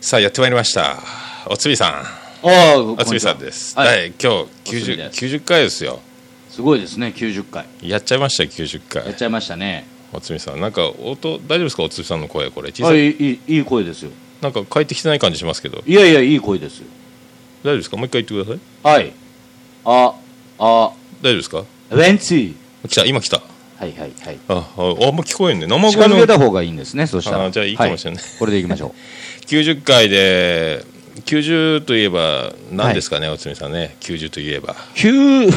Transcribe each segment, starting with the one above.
さあやってまいりました。おつみさん。ああ、おつみさんです、はい。はい、今日み 90, です。90回ですよ。すごいですね、90回。やっちゃいましたよ90回。やっちゃいましたね。おつみさん。なんか音大丈夫ですか？おつみさんの声これ。小あさい。いいいいい声ですよ。なんか帰ってきてない感じしますけど。いやいや、いい声ですよ。大丈夫ですか？もう一回言ってください。はい。あ、あ、大丈夫ですか？ウェンツィ。来た今来たはいはいはい。あああんま聞こえんね生近声のづけた方がいいんですね、そしたら。あじゃあいいかもしれないはこれでいきましょ90 回で90といえば何ですかね、おつみさんね90といえばう。9、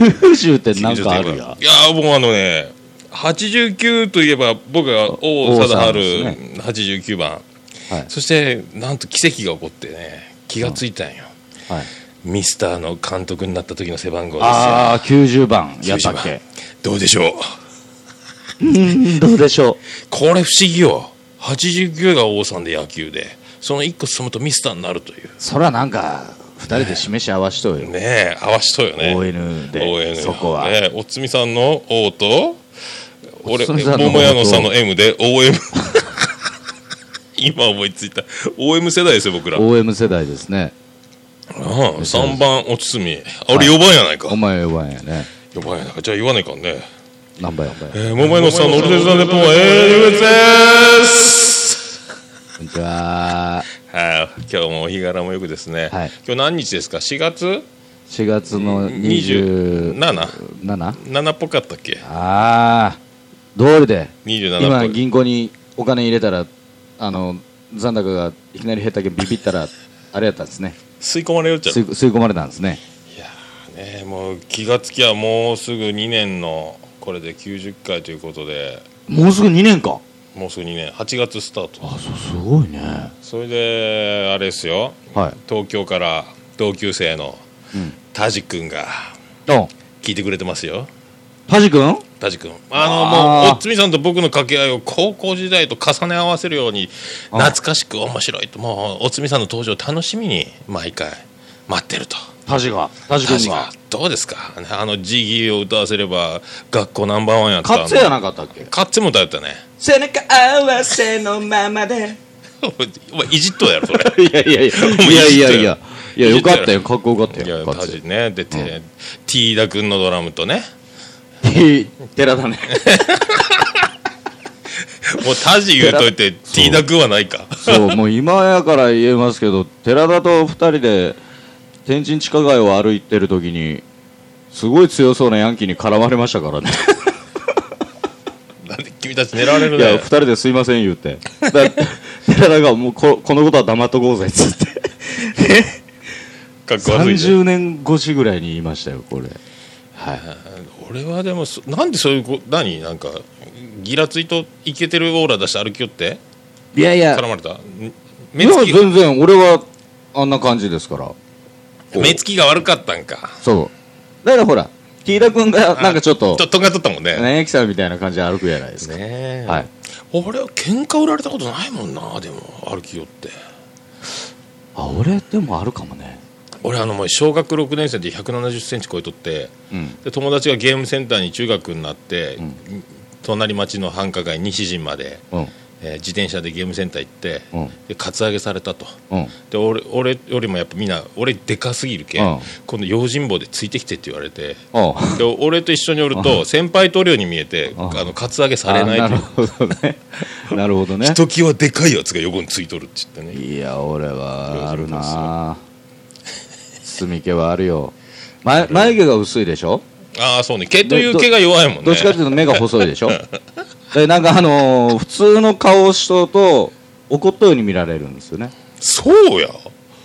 90ってなんかあ90といえばるや。いやー僕あのね89といえば僕が王貞で治89番はい。そしてなんと奇跡が起こってね気がついたんよ、はい。ミスターの監督になった時の背番号ですよ。ああ、90番やったっ90け番。どうでしょう？うん、どうでしょこれ不思議よ。89が王さんで野球でその1個進むとミスターになるという。う。そらなんか、二人で示し合わしとうよ。ねえ。合わしとうよね。ON で ON そこは。ねおつみさんの O と俺桃屋のさんの M で OM 今思いついた。OM 世代ですよ僕ら、うん、OM 世代ですね。3番おつみ。あ俺4番やないか、お前弱いやね。4番やないか。じゃあ言わないかんね。何番やお前。えー、桃屋のさんのオルテザネポンはえー、ゆうですこんにちは。はい。今日もお日柄もよくですね、はい。今日何日ですか？4月？4月の27 27? 7っぽかったっけ？ああ通りで。27っ今銀行にお金入れたらあの残高がいきなり減ったけどビビったらあれやったんですね吸い込まれよっちゃう。吸い吸い込まれたんですね。いやーねもう気がつきゃもうすぐ2年のこれで90回ということで。もうすぐ2年か。もうすぐ2年。8月スタート。あそうすごいね。それであれですよ。はい。東京から同級生のうん。タジ君がお。聞いてくれてますよタジ君？タジ君。あのもうおっつみさんと僕の掛け合いを高校時代と重ね合わせるようにあ。懐かしく面白いと。もうおっつみさんの登場を楽しみに毎回待ってると。タジがタジ君がどうですか？あのジギーを歌わせれば学校ナンバーワンやったカッツェやなかったっけ？カッツェも歌ったね。背中合わせのままで。お前いじっとうやろそれ。いやいやいやいやいやいや。いやよかったよ。かっこよかったいやタジね。で、てティーダ君のドラムとねェ寺田ね。もうタジ言うといてティーダ君はないか。そう。もう今やから言えますけど寺田と二人で天神地下街を歩いてる時にすごい強そうなヤンキーに絡まれましたからね。なんで君たち狙われるいやね二人ですいません言うて。だ寺田がもうここのことは黙っとこうぜっつって。かっこ悪いね。30年越しぐらいに言いましたよこれ。はい俺はでもそなんでそういうこ何？なんかギラついとイケてるオーラ出して歩きよって？いやいや。絡まれた？目つきが？全然俺はあんな感じですから。目つきが悪かったんか。そう。だからほらティーダ君がなんかちょっとととんがっとったもんね。何やきさんみたいな感じで歩くじゃないですか、ねえ。はい。俺は喧嘩売られたことないもんなでも歩きよって。あ俺でもあるかもね俺あのもう小学6年生で1 7 0ンチ超えとってうん。で友達がゲームセンターに中学になって、ん。隣町の繁華街西陣まで、うん。えー自転車でゲームセンター行って、うん。でカツアゲされたと。うん。で俺俺よりもやっぱみんな俺でかすぎるけ、うん。今度用心棒でついてきてって言われてで俺と一緒におると先輩塗料に見えてうん。あのカツアゲされないとるほどね。なるほどね。ひときわでかいやつが横についとるって言ってね。いや俺はあるな住み気はあるよ。ま眉毛が薄いでしょ？ああそうね。毛という毛が弱いもんね。どっちかっていうと目が細いでしょ？でなんかあのー普通の顔をしとうと怒ったように見られるんですよね。そうや。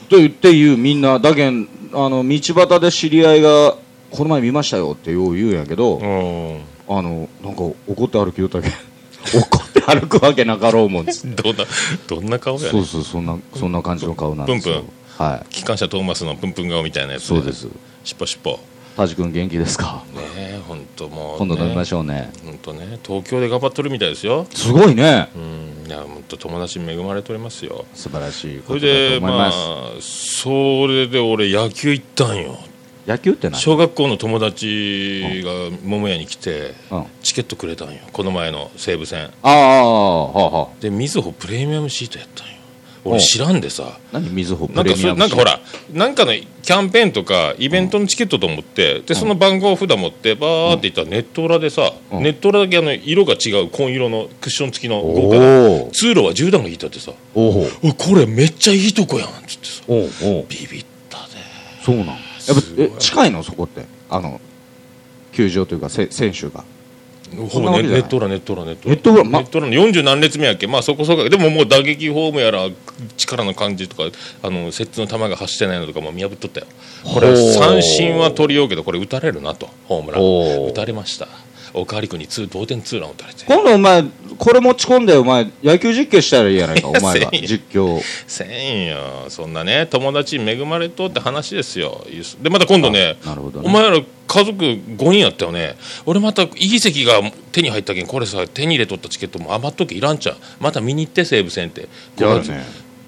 と言って言うみんな。だけんあの道端で知り合いがこの前見ましたよってよう言うんやけど、うん。あのなんか怒って歩きよったけん。怒って歩くわけなかろうもんっつって。どんなどんな顔やねそうそうそんなそんな感じの顔なんですよ。プンはい。機関車トーマスのプンプン顔みたいなやつ、そうです。しっぽしっぽタジ君元気ですか？ねえ本当もう、ね、今度飲みまょしょうね。う本当ね。東京で頑張っとるみたいですよ。すごいね。うん。いや本当友達に恵まれておりますよ。素晴らしいことだとでまあそれで俺野球行ったんよ。野球って何？小学校の友達が桃屋に来てうん。チケットくれたんよ。この前の西武戦。ああはあはあ。でみずほプレミアムシートやったんよ。うん俺知らんでさ。何？みずほなんかそれなんかほらなんかのキャンペーンとかイベントのチケットと思ってでその番号札持ってバーっていったらネット裏でさうん。ネット裏だけあの色が違う紺色のクッション付きの豪お華なお通路は10段が引いてあってさおこれめっちゃいいとこやんっつってさおおビビったで。そうなん。やっぱえ近いの？そこって。あの球場というかせ選手がほぼネネット裏ネット裏ネットネット裏まネット裏の40何列目やっけ？まあそこそこ。でももう打撃フォームやら力の感じとかあの接地の球が走ってないのとかも見破っとったよ。これ三振は取りようけどこれ打たれるなと。ホームラン。打たれましたおかわり君にツー同点ツーラン打たれて。今度お前これ持ち込んでお前野球実況したらいいやないかお前が 実況せんよ。そんなね友達に恵まれとって話ですよ。でまた今度ねなるほどね。お前ら家族5人やったよね。俺またいい席が手に入ったけんこれさ手に入れとったチケットも余っとけいらんちゃう。また見に行って西武戦って。やるね。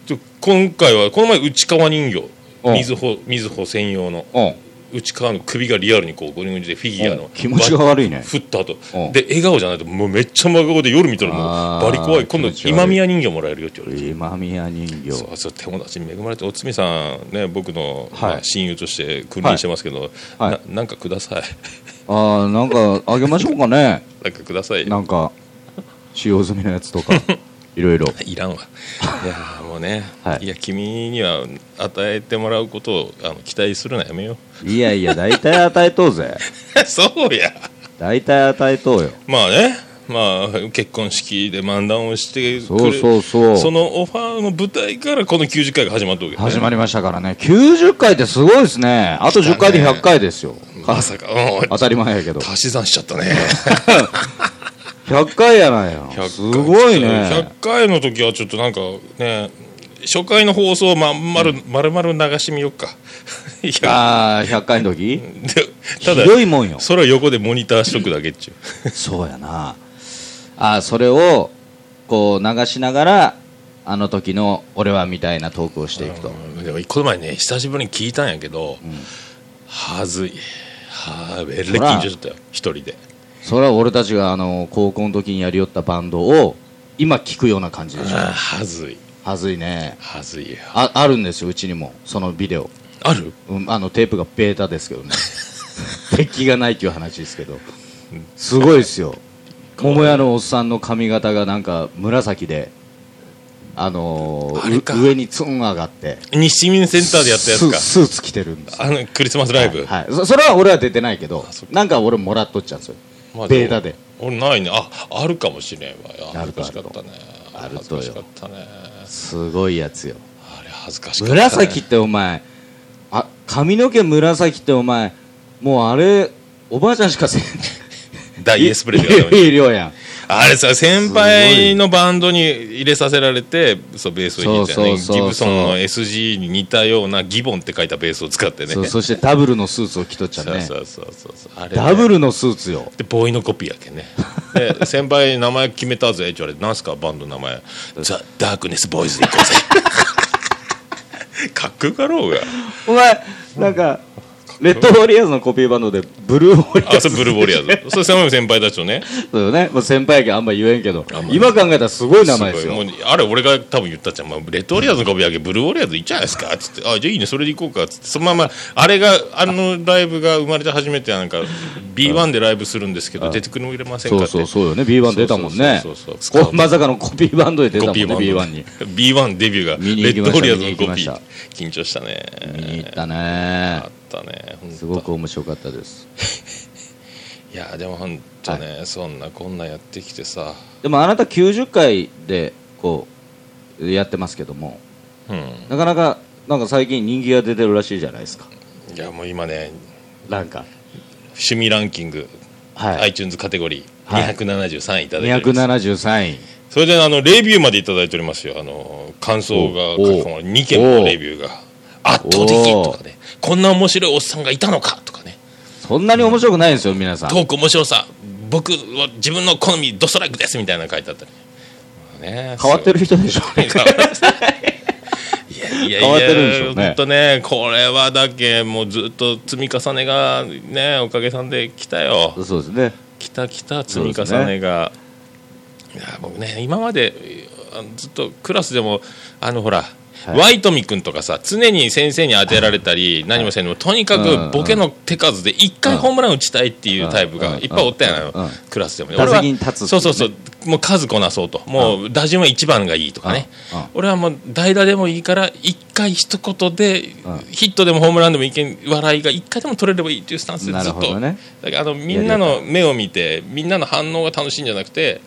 で今回はこの前内川人形うん水穂水穂専用のうん内川の首がリアルにこうゴリゴリでフィギュアのうん気持ちが悪いね。振った後。うん。で笑顔じゃないともうめっちゃ真顔で夜見たらもうバリ怖い。今度今宮人形もらえるよって言われて。今宮人形。そうそう友達に恵まれておつみさんね僕の、はい。まあ親友として君臨してますけど、はい。ななんかください。ああなんかあげましょうかね。なんかくださいなんか使用済みのやつとか。いろいろ。いらんわ。いやね、はい。い、や君には与えてもらうことをあの期待するのやめよいやいや大体与えとうぜ。う そうや。大体与えとうよ。まあね。まあ結婚式で漫談をしてくそうれそうそう。そのオファーの舞台からこの90回が始まったわけね。始まりましたからね。90回ってすごいですね。あと10回で100回ですよ。まさか。うん。当たり前やけど。足し算しちゃったね。100回やないよ。100すごいね。100回の時はちょっとなんかね初回の放送をまんまる丸々流してみようか。い やああ100回の時？でただひどいもんよ。それを横でモニターしとくだけっちゅう。そうやな。あーそれをこう流しながらあの時の俺はみたいなトークをしていくと。うんでもこの前ね久しぶりに聞いたんやけど、はずい。はあえら。い緊張しとったよ一人で。それは俺たちがあの高校の時にやりよったバンドを今聞くような感じでしょ。あはずいはずいね。はずいよ。ああるんですようちにも。そのビデオ、ある？うん、あのテープがベータですけどね。鉄器がないっていう話ですけど。すごいですよ。桃屋のおっさんの髪型がなんか紫であのー上にツン上がって。西民センターでやったやつか。ススーツ着てるんです。よあのクリスマスライブ、はい、そそれは俺は出てないけどなんか俺もらっとっちゃうんですよ。まあベータで。俺ないね。ああるかもしれんわ。いやあるかしかったね。あるとよ。恥ずかしかったねすごいやつよ。あれ恥ずかしかった、ね、紫ってお前。あ髪の毛紫ってお前。もうあれおばあちゃんしかせん。ダイエスプレーでやったのにいい量やんあれさ先輩のバンドに入れさせられてそうベースを弾いてね。ギブソンの SG に似たようなギボンって書いたベースを使ってね。そしてダブルのスーツを着とっちゃね。そうそうそうそう。ね。ダブルのスーツよ。でボーイのコピーやけんね。で先輩名前決めたぜ。って言われて何すかバンドの名前。ザ・ダークネスボーイズで行こうぜ。かっこよかろうが。お前なんかレッドウォリアーズのコピーバンドでブルーウォリアーズ。あそれブルーボリアーズ。それ先先輩たちとねそうよね、まあ、先輩やけんあんま言えんけど今考えたらすごい名前ですよもうあれ俺が多分言ったじゃん、まあ、レッドウォリアーズのコピーやけんブルーウォリアーズいいんじゃないですかっつってあじゃあいいねそれで行こうかっつってそのままあれがあのライブが生まれて初めてなんか B1 でライブするんですけど出てくれませんかってそうそうよね B1 出たもんねそうそうそうそうまさかのコピーバンドで出たもんね B1 に B1 デビューがレッドウォリアーズのコピー緊張したね見に行ったねあったねすごく面白かったです。いやでも本当ね、そんなこんなやってきてさ。でもあなた90回でこうやってますけどもうん。なかなかなんか最近人気が出てるらしいじゃないですか。いやもう今ねなんか。趣味ランキング、はい。iTunes カテゴリーはい。273位いただいております。273位。それであのレビューまでいただいておりますよ。あの感想がおお書かれ2件もレビューが圧倒的とかねこんな面白いおっさんがいたのか？とかね。そんなに面白くないんですよ皆さん。トーク面白さ。僕は自分の好みドストライクですみたいなの書いてあったり、まあね、変わってる人でしょいやいや変わってる。んでしょうね。これはだけもうずっと積み重ねがねおかげさんで来たよ。そうですね。来た来た積み重ねが、いや僕ね今までずっとクラスでもあのほら、ワイトミ君とかさ常に先生に当てられたり、何もせんでもとにかうん。くボケの手数で1回ホームラン打ちたいっていうタイプうん。がいっぱいおったやうん。なクラスでもね。打俺はそうそうそうもう数こなそう。ともう打順は1番がいいとかね。俺はもう代打でもいいから1回一言でうん。ヒットでもホームランでもいけん笑いが1回でも取れればいいっていうスタンスでなずっと。ね。だからあのみんなの目を見てみんなの反応が楽しいんじゃなくて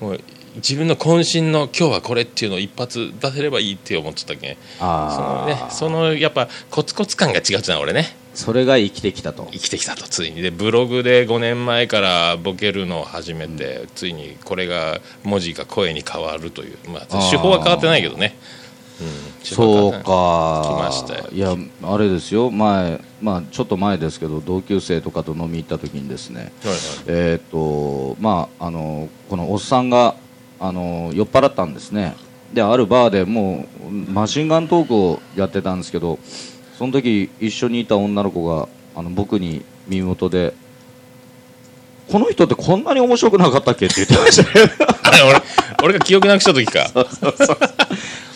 もう自分の渾身の今日はこれっていうのを一発出せればいいって思ってたけ？んそのあねあそのやっぱコツコツ感が違うってな俺ね。それが生きてきたと。生きてきたとついに。でブログで5年前からボケるのを始めて、ついにこれが文字が声に変わるという、まあ、手法は変わってないけどね、うん、そうか。来ましたよ。いやあれですよ。前まあちょっと前ですけど同級生とかと飲み行った時にですね。はいはい。えーっとまああのこのおっさんがあの酔っ払ったんですね。であるバーでもうマシンガントークをやってたんですけどその時一緒にいた女の子があの僕に耳元でこの人ってこんなに面白くなかったっけ？って言ってましたね 俺俺が記憶なくした時か。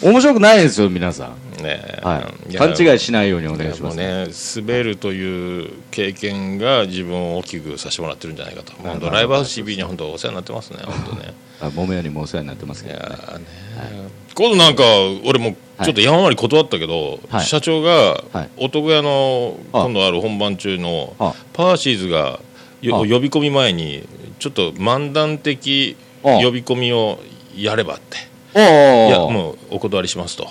面白くないですよ皆さん、ねはい、や勘違いしないようにおい願いします、ね滑るという経験が自分を大きくさせてもらってるんじゃないかと。本当ライブハウス CB には本当お世話になってますね本当ね。あ桃屋にもお世話になってますいやけど、ね、ー。ね今度なんか俺もちょっと山回り断ったけど、はい。社長がはい。男屋のあ。今度ある本番中のあ。パーシーズが呼び込み前にちょっと漫談的あ。呼び込みをやればって。いやもうお断りしますと。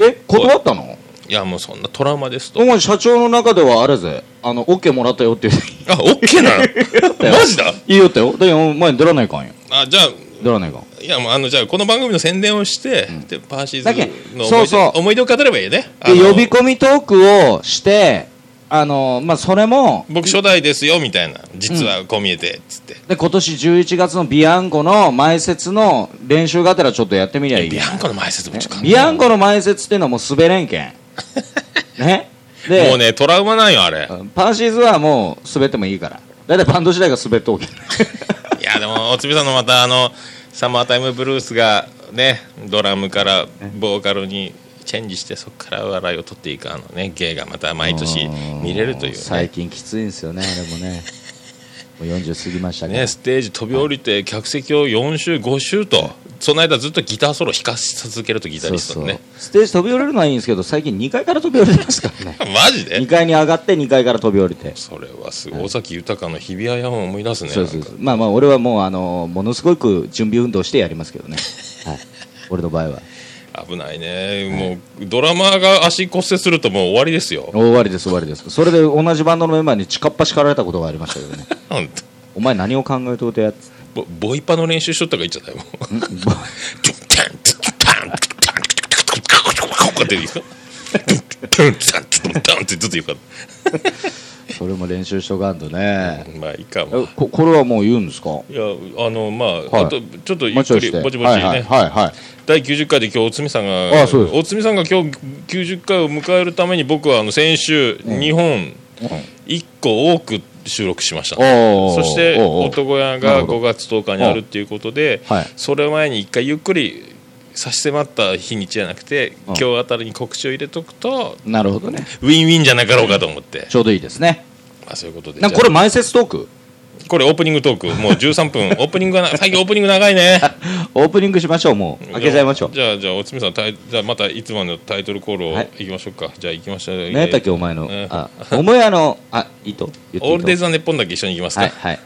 え断ったの？いやもうそんなトラウマですと。お前社長の中ではあれぜ。あの OK もらったよって言う。あオッケーなの？マジだ？いいよってよ。だけどお前出らないかんよあじゃあ出らないかんいやもうあのじゃあこの番組の宣伝をして、でパーシーズの思い出そうそう。思い出を語ればいいね。あでの呼び込みトークをしてあのまあそれも僕初代ですよみたいな。実はこう見えてっつって、で今年11月のビアンコの前説の練習がてらちょっとやってみりゃいい。ビアンコの前説もちょビアンコの前説っていうのはもう滑れんけん。ね。でもうねトラウマなんよあれ。パーシーズはもう滑ってもいいから。だいたいバンド時代が滑っておけいやでもおつみさんのまたあのサマータイムブルースがねドラムからボーカルにチェンジしてそこから笑いを取っていくあのね芸がまた毎年見れるという最ね近きついんですよねあれもね。もう40過ぎましたねステージ飛び降りて客席を4周5周とその間ずっとギターソロ弾かし続けるとギタリストのねステージ飛び降りるのはいいんですけど最近2階から飛び降りてますからね。マジで？2階に上がって2階から飛び降りて。それはすごい。尾崎豊の日比谷山を思い出すねそうそうまあまあ俺はもうあのものすごく準備運動してやりますけどね、はい、俺の場合は。危ないね。もうドラマーが足骨折するともう終わりですよ。終わりです終わりです。それで同じバンドのメンバーに近っ端かられたことがありましたけどね。本当。お前何を考えとうてやつボイパの練習しとったがいいんじゃない？もう。こうやっていいですかトントントントンってずっと言うかそれも練習しとかんとねまあいいかもこれはもう言うんですかいやあのまあ、あとちょっとゆっくりぼちぼちね、はいはい第90回で今日おつみさんがおつみさんが今日90回を迎えるために僕はあの先週、日本1個多く収録しました、そして男屋がなるほど。5月10日にあるっていうことで、はいそれ前に一回ゆっくり差し迫った日にちじゃなくて、うん。今日あたりに告知を入れとくとなるほどね。ウィンウィンじゃなかろうかと思って、ちょうどいいですね。まあ、そういうことで。これ前説トーク？これオープニングトーク。もう13分。オープニングがな最近オープニング長いね。オープニングしましょうもう。開けちゃいましょう。じゃあじゃあおつみさんタイじゃあまたいつものタイトルコールをはい。いきましょうか、じゃあ行きましょう何やったっけお前の。えーあ桃屋のあいいとオールデイズ・ザ・ネッポンだけ一緒に行きますか、はいはい。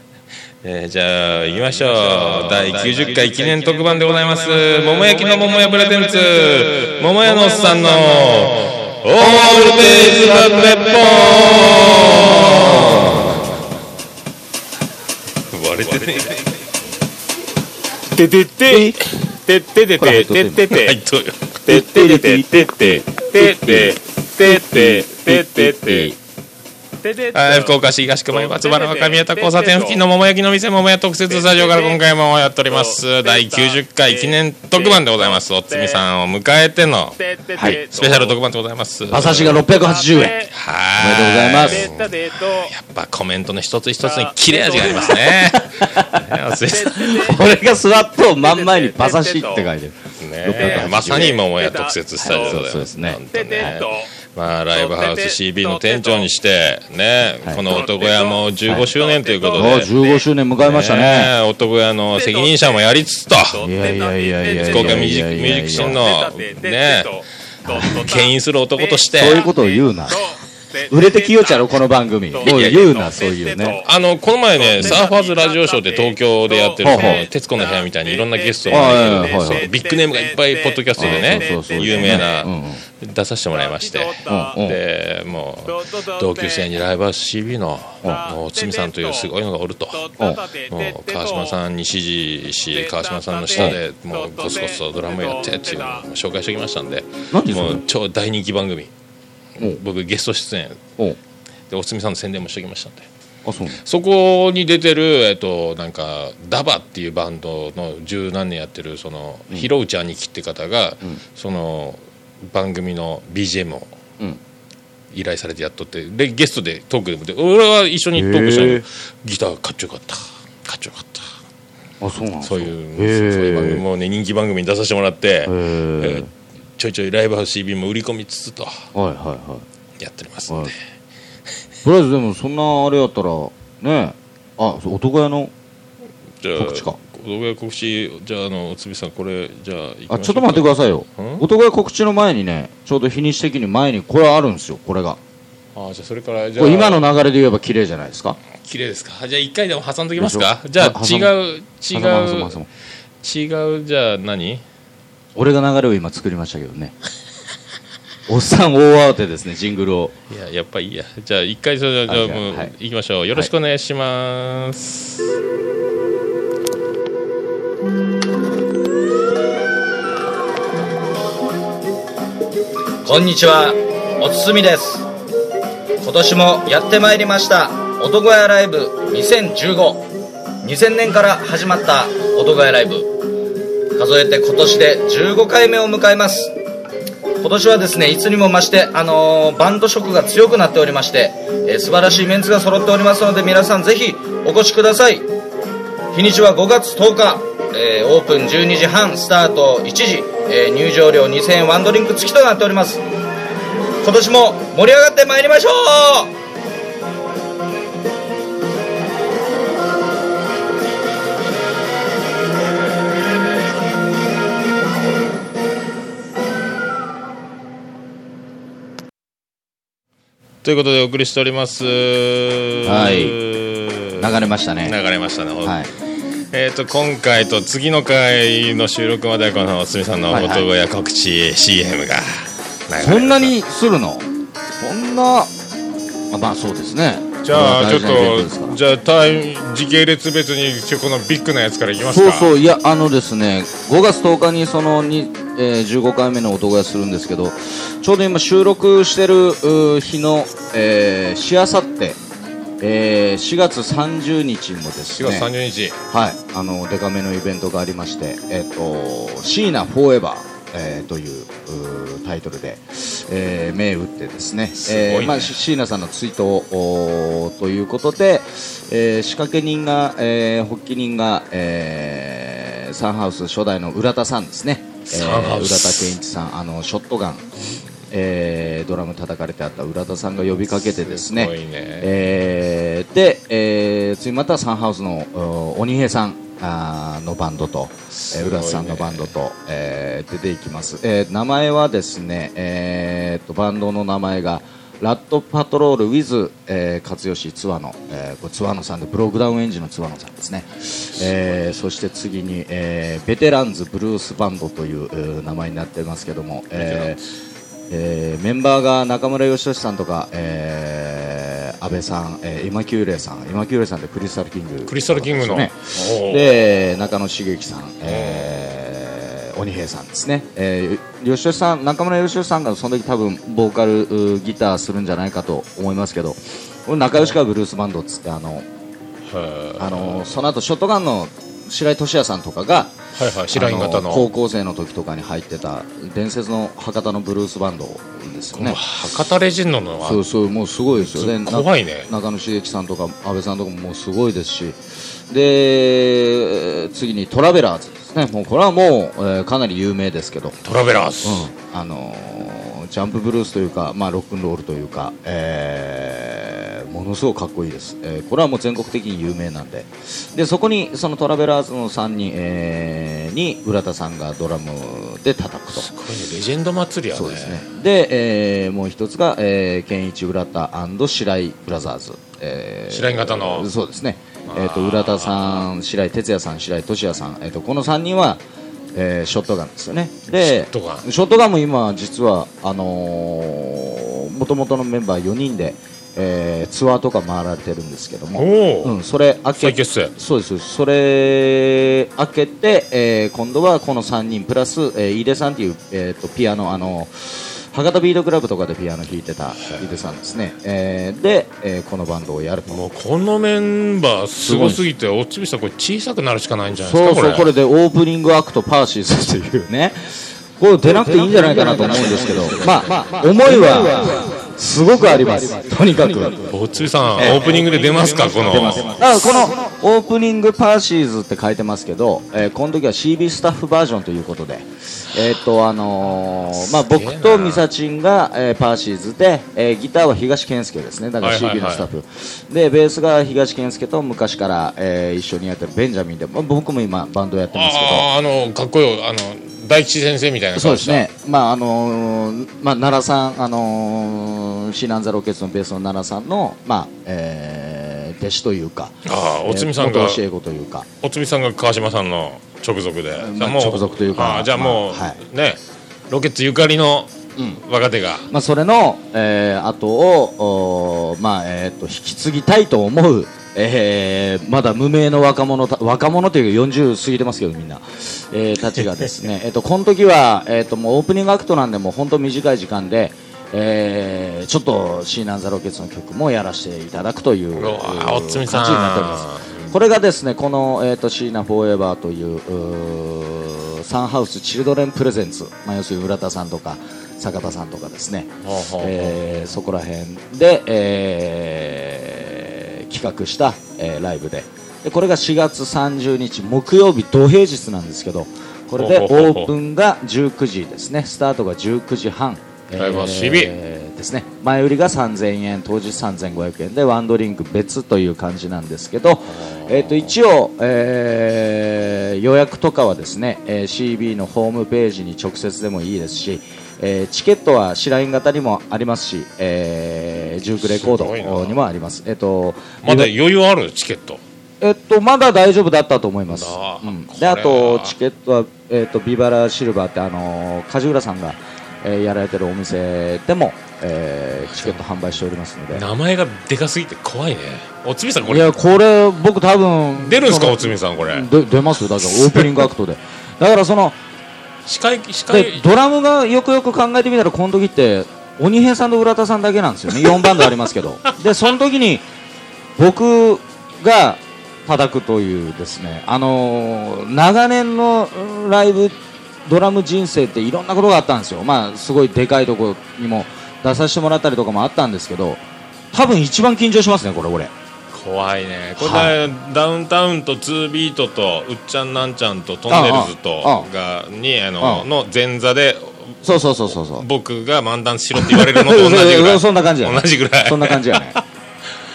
えーじゃあ行きましょう。第90回記念特番でございます。桃焼きの桃屋プレゼンツ。桃屋のおっさんのオールデイズ・ザ・ネッポン割れてねててててててててててて。ててててててててててててててててはい、福岡市東区前松原若宮田交差点付近の桃焼きの店桃屋特設スタジオから今回もやっております。第90回記念特番でございます。おつみさんを迎えてのはいスペシャル特番でございます。馬刺しが680円。はい。おめでとうございます。やっぱコメントの一つ一つに切れ味がありますね。俺 が座っと真ん前に馬刺しって書いてる。ねまさに桃屋特設スタジオでございますそうですね。本当ねまあ、ライブハウス CB の店長にして、ね、この男屋も15周年ということで、お15周年迎えましたね。ね男屋の責任者もやりつつと、いやいやいやいやいや福岡ミュージックミュージックシーンのね牽引する男として、そう。いう。ことを言う。な売れてきようちゃろこの番組。もう言うなそう。いうね。あのこの前ね、サーファーズラジオショーって東京でやってる、徹子の部屋みたいにいろんなゲストをはいはい招いてはいはい。そう。ビッグネームがいっぱい、ポッドキャストでね有名な出させてもらいまして、でもう、同級生にライブハウス CB の、もう、つみさんというすごいのがおると。もう川島さんに指示し川島さんの下でもうコツコツとドラムやってっていうのを紹介しておきましたんでもう超大人気番組。うん僕ゲスト出演。おでおつみさんの宣伝もしておきましたんで。あそうそこに出てる、えっと、なんかダバっていうバンドの十何年やってるその、広内兄貴って方が、その番組の BGM をうん。依頼されてやっとってでゲストでトークでもで俺は一緒にトークしたギターかっちょよかった。かっちょよかった。あそうなんそういうそういう番組もね人気番組に出させてもらって、へえーーちょいちょいライブハウス CB も売り込みつつとはいはいはい。やっておりますんで、はい。とりあえずでもそんなあれやったらねあ男屋のじゃあ告知か。動画告知じゃああのおつびさんこれじゃああちょっと待ってくださいよ。ん？男屋告知の前にねちょうど日にち的に前にこれあるんですよこれが。あじゃあそれからじゃ今の流れで言えば綺麗じゃないですか？綺麗ですか？じゃあ一回でも挟んでおきますでかじゃあ違う違う違うじゃあ何？俺が流れを今作りましたけどね。おっさん大慌てですねジングルを。いややっぱいいや。じゃあ一回それじゃああじゃあもうはい。行きましょう。よろしくお願いします、こんにちは、おつつみです。今年もやってまいりました、男屋ライブ2015。2000年から始まった男屋ライブ。数えて今年で15回目を迎えます。今年はですね、いつにも増して、あのーバンド色が強くなっておりまして、えー素晴らしいメンツが揃っておりますので、皆さんぜひお越しください。日にちは5月10日、えーオープン12時半スタート1時、え入場料2000円ワンドリンク付きとなっております今年も盛り上がってまいりましょうということでお送りしております。はい。流れましたね。流れましたね、はい。えっ、と今回と次の回の収録まではこのおつみさんのはいはい男や告知 CM が。そんなにするの？そんなあまあそうですね。じゃあちょっとじゃあタイ時系列別にこのビッグなやつからいきますか。そうそう。いやあのですね5月10日にそのに、えー15回目の男屋するんですけどちょうど今収録してる日の、えー、しあさって、えー4月30日もです4ね月30日はい。あのデカめのイベントがありましてえっ、と椎名フォーエバーえーといううータイトルで、えー、銘打ってですね。すごいね。えーまあ、し椎名さんの追悼ということで、えー仕掛け人が、えー発起人が、えーサンハウス初代の浦田さんですね、えー浦田健一さんあのショットガン、えードラム叩かれてあった浦田さんが呼びかけてですね。すね。えーで、えー次またサンハウスのお鬼平さんあーのバンドと、ね。浦田さんのバンドと、えー出ていきます、えー名前はですね、えーとバンドの名前がラットパトロール with、えー、勝吉津和野、えーこれ津和野さんでブロックダウンエンジンの津和野さんですね、えーそして次に、えーベテランズブルースバンドという、えー名前になってますけども、えーえーメンバーが中村義俊さんとか、えー、安倍さん、えー、今久霊さん今久霊さんってクリスタルキングクリスタルキングの、で中野茂樹さん、えー、鬼平さんですね、えー、吉俊さん中村義俊さんがその時多分ボーカルギターするんじゃないかと思いますけど仲良しかブルースバンドっつってあのはあのその後ショットガンの白井俊也さんとかがいはいはい白井型あの。高校生の時とかに入ってた伝説の博多のブルースバンドですよね。博多レジェンドのはそうそうもうすごいですよ。ね怖いね。な中野茂樹さんとか安倍さんとかももうすごいですし。で次にトラベラーズですね。もうこれはもう、えーかなり有名ですけど、トラベラーズ、うん。あのージャンプブルースというか、まあ、ロックンロールというか、えーものすごくかっこいいです、えーこれはもう全国的に有名なんででそこにそのトラベラーズの3人、えーに浦田さんがドラムで叩くと。すごいねレジェンド祭りやねそうですね。で、えーもう一つが、えー、健一浦田白井ブラザーズ。えー白井型のそうですね。えっ、と浦田さん、白井哲也さん、白井俊也さん、えっ、とこの三人は、えーショットガンですよね。で、ショットガンショットガンも今実はあのー、元々のメンバー4人で、えーツアーとか回られてるんですけども、おお、うん、それ明けそうですそれ明けて、えー今度はこの3人プラス、えー井出さんっていう、えー、とピアノあの博多ビートクラブとかでピアノ弾いてた井出さんですね、えーで、えーこのバンドをやると。もうこのメンバーすごすぎておっちびさんこれ小さくなるしかないんじゃないですかそうそうこれ。でオープニングアクトパーシーズというね。これ出なくていいんじゃないかなと思うんですけど。まあ思いはすごくあります。とにかく。おっちびさん、オープニングで出ますか？この。だからこのオープニングパーシーズって書いてますけど、えーこの時は CB スタッフバージョンということで、えーっとあのーまあ、僕とミサチンが、えーパーシーズで、えーギターは東健介ですね。だからはいはい CB はい。のスタッフ、でベースが東健介と昔から、えー一緒にやってるベンジャミンで、まあ、僕も今バンドやってますけど。あああのかっこいいあの大吉先生みたいなそうですね、まああのーまあ、奈良さん、あのー、シーナンザロケッツのベースの奈良さんの、まあえー弟子というか、ああおつみさんがえー元教え子というか、おつみさんが川島さんの直属で、まあ直属というかじゃあもう、まあはねロケッツゆかりの若手が、まあ、それの、えー後を、まあえー、と引き継ぎたいと思う、えーまだ無名の若者た若者というか40過ぎてますけどみんな、えーたちがですね、えっとこの時は、えー、ともうオープニングアクトなんでもう本当短い時間で、えーちょっとシーナンザロケッツの曲もやらせていただくといううおつみさん。じになっております。これがですねこの、えー、とシーナフォーエバーというサンハウスチルドレンプレゼンツ、まあ、要するに浦田さんとか坂田さんとかですね、えーそこら辺で、えー企画した、えーライブで。でこれが4月30日木曜日土平日なんですけどこれでオープンが19時ですね。スタートが19時半。ライブは CB ですね。前売りが3000円当日3500円でワンドリンク別という感じなんですけど、えー、と一応、えー予約とかはですね、えー CB のホームページに直接でもいいですし、えーチケットは白イン型にもありますし、えージュークレコードにもあります。えっ、とまだ余裕あるチケット？えっと、まだ大丈夫だったと思います。うんであと、チケットは、えっと、ビバラシルバーって、あのー梶浦さんが、えーやられてるお店でも、えーチケット販売しておりますので。名前がでかすぎて怖いねおつみさんこれいや、これ、僕多分、出るんですかおつみさんこれで出ます？よ、だからオープニングアクトで。だからその、司会司で会ドラムがよくよく考えてみたら、この時って、鬼平さんと浦田さんだけなんですよね、4バンドありますけど。で、その時に、僕が叩くというですね、あのー長年のうんライブ、ドラム人生っていろんなことがあったんですよ。まあ、すごいでかいとこにも出させてもらったりとかもあったんですけど、多分一番緊張しますね、これ、俺。怖いね。これ、はダウンタウンと2ビートとうっちゃんなんちゃんとトンネルズとがにああのの前座でそうそうそうそうそう。僕が漫談しろって言われるのと同じぐらい。そんな感じやね。同じぐらい。そんな感じやね。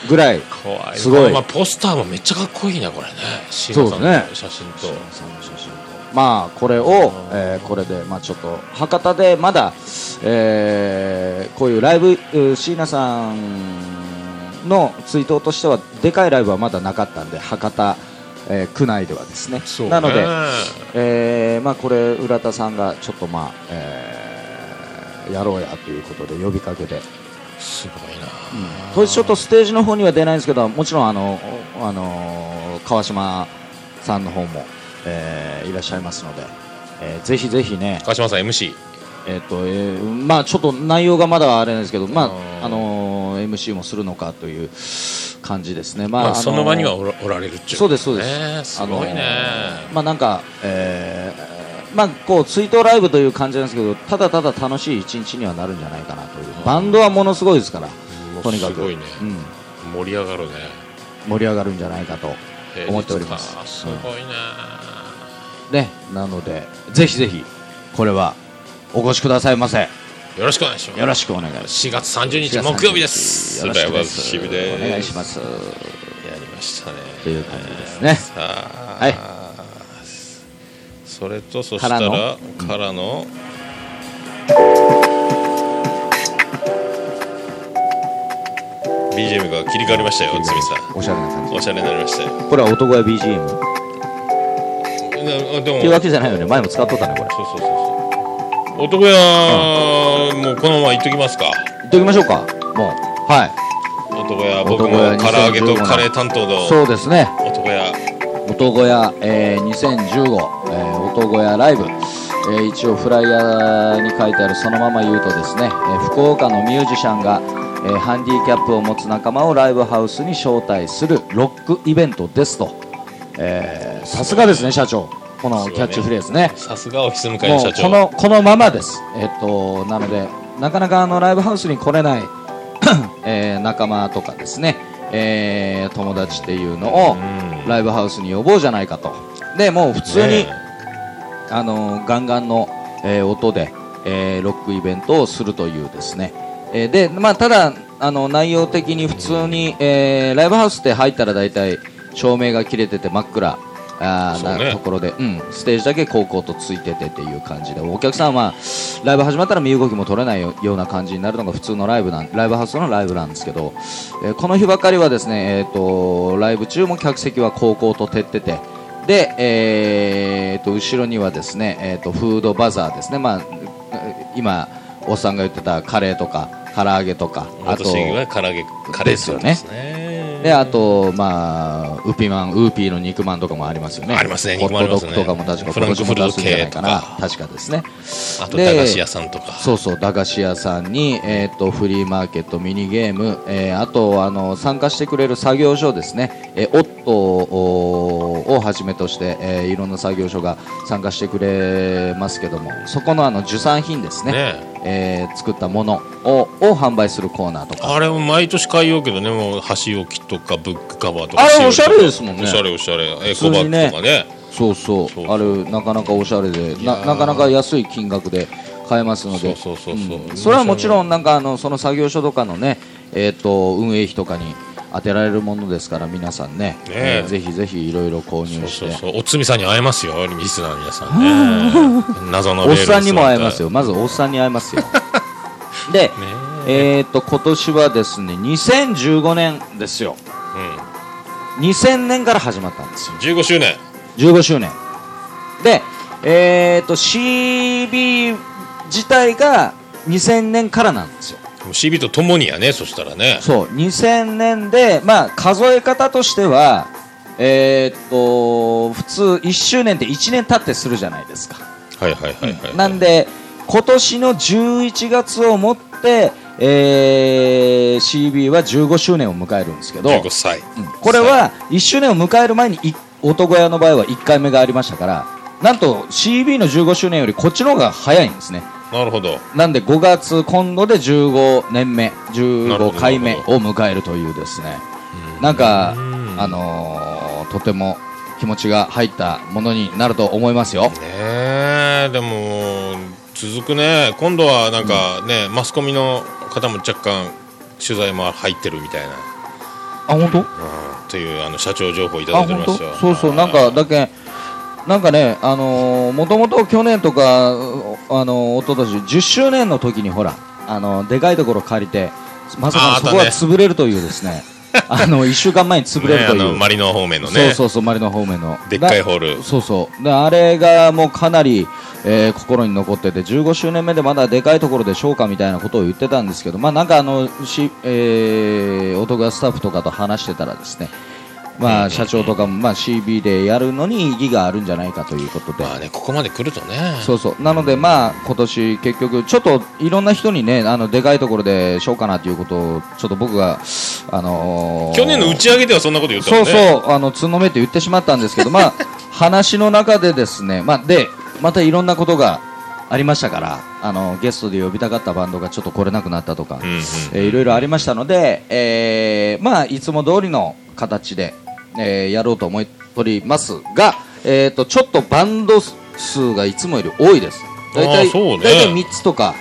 ぐらい。怖いすごい。まあ、ポスターもめっちゃかっこいいねこれね。シーナさんの写真と、まあこれを、えーこれでまあちょっと博多でまだ、えーこういうライブう椎名さんの追悼としてはでかいライブはまだなかったんで博多、えー区内ではですね。ね。なので、えーまあこれ浦田さんがちょっとまあ、えーやろうやということで呼びかけてすごいな、これちょっとステージの方には出ないんですけどもちろんあの、あの川島さんの方も、えーいらっしゃいますので、えーぜひぜひね、川島さん MC えっ、と、えーまあちょっと内容がまだあれなんですけど、まああー。あのー MC もするのかという感じですね。ままあ、のーその場にはおらおられるっちゅう。そうですそうです。ねすごいね、あのーまあなんか、えーまあこう追悼ライブという感じなんですけど、ただただ楽しい一日にはなるんじゃないかなという。バンドはものすごいですから、とにかく。ね、うん、盛り上がるね。盛り上がるんじゃないかと思っております。すごいね、ね。なのでぜひぜひこれはお越しくださいませ。よろしくお願いします。よろしくお願いします。4月30日木曜日です。お願いします。やりましたね。という感じですね。はい。それとそしたらかからの？の BGM が切り替わりましたよつみさおしゃれな感んおしゃれになりましたよ。じ。これは男屋 BGM っなでも。ていうわけじゃないよね。前も使っとったねこれ。そうそうそうそう男屋、もうこのまま言っときますか。言っておきましょうか。もう。はい。男屋僕も唐揚げと2015カレー担当のそうですね。男屋。男屋、えー、2015、えー、男屋ライブ、えー一応フライヤーに書いてあるそのまま言うとですね、えー福岡のミュージシャンが、えーハンディキャップを持つ仲間をライブハウスに招待するロックイベントですと、えーさすがですね社長このキャッチフレーズね。さすがオフィス向かい社長。このこのままです、えっとなのでなかなかあのライブハウスに来れない、えー仲間とかですね、えー友達っていうのをうん。ライブハウスに呼ぼうじゃないかと。でもう普通に、ねあのガンガンの、えー音で、えーロックイベントをするというですね、えーでまあ、ただあの内容的に普通に、えーライブハウスって入ったら大体照明が切れてて真っ暗あなところで、うん、ステージだけこうこうとついててっていう感じで。お客さんはライブ始まったら身動きも取れないよような感じになるのが普通のライブなんライブハウスのライブなんですけど、えーこの日ばかりはですね、えー、とライブ中も客席はこうこうと照っててで、えー、と後ろにはですね、えー、とフードバザーですね、まあ、今おっさんが言ってたカレーとか唐揚げとかあと唐揚げカレーですよねであと、まあ、ウーピーマンウーピーの肉まんとかもありますよね。ありますね。ホットドッグとかも確かフランクフルト今年も出すんじゃないか確かですね。あとで駄菓子屋さんとか。そうそう駄菓子屋さんに、えー、とフリーマーケットミニゲーム、えーあとあの参加してくれる作業所ですね、えーオットをはじめとして、えーいろんな作業所が参加してくれますけども。そこのあの授産品ですね。ねえー作ったものをを販売するコーナーとか。あれも毎年買いようけどね。もう箸置きとかブックカバーとかあれおしゃれですもんね。おしゃれおしゃれ。エ普コバッグとかね。そうそう。あれなかなかおしゃれでななかなか安い金額で買えますので。それはもちろんなんかあのその作業所とかのねえっ、と運営費とかに当てられるものですから皆さんね。え。えーぜひぜひいろいろ購入して。おつみさんに会えますよリスナーの皆さんね。謎のレールおっさんにも会えますよ。よまずおっさんに会えますよ。でえ。っ、と今年はですね2015年ですよ。2000年から始まったんですよ。15周年。15周年。で、えー、と CB 自体が2000年からなんですよ CB とともにやねそしたらね。そう2000年で、まあ、数え方としてはえー、と普通1周年って1年経ってするじゃないですか。はいはいはいはいなんで今年の11月をもって、えー CB は15周年を迎えるんですけど、15歳。うんこれは1周年を迎える前にい男屋の場合は1回目がありましたからなんと CB の15周年よりこっちの方が早いんですねなるほど。なんで5月今度で15年目なるほど15回目を迎えるというですね。なんかうん。あのーとても気持ちが入ったものになると思いますよ。ねえでも続くね。今度はなんかね、マスコミの方も若干取材も入ってるみたいな、あ本当？うん、というあの社長情報いただいてますよ。そうそう。なんかだけなんかねあのーもともと去年とかあのー一昨年10周年の時にほらあのーでかいところ借りてまさかのそこはああったね。潰れるというですね あの1週間前に潰れるという、のマリノ方面のね。そうそうそうマリノ方面の。でっかいホール。だそうそう。であれがもうかなり、えー心に残ってて15周年目でまだでかいところでしょうかみたいなことを言ってたんですけどまあなんかあのし、えー、音がスタッフとかと話してたらですねまあ、社長とかも、まあ、CB でやるのに意義があるんじゃないかということで、まあねここまで来るとね。そうそう。なので、まあ今年結局ちょっといろんな人にねあのでかいところでしようかなということをちょっと僕が、あのー去年の打ち上げではそんなこと言ったもそうそう。あのつんのめって言ってしまったんですけど、まあ 話の中でですね、まあでまたいろんなことがありましたから、あのゲストで呼びたかったバンドがちょっと来れなくなったとか、うんうん。えーいろいろありましたので、えーまあいつも通りの形で、えーやろうと思っておりますが、えーとちょっとバンド数がいつもより多いです。大あ体ね。大体3つとか。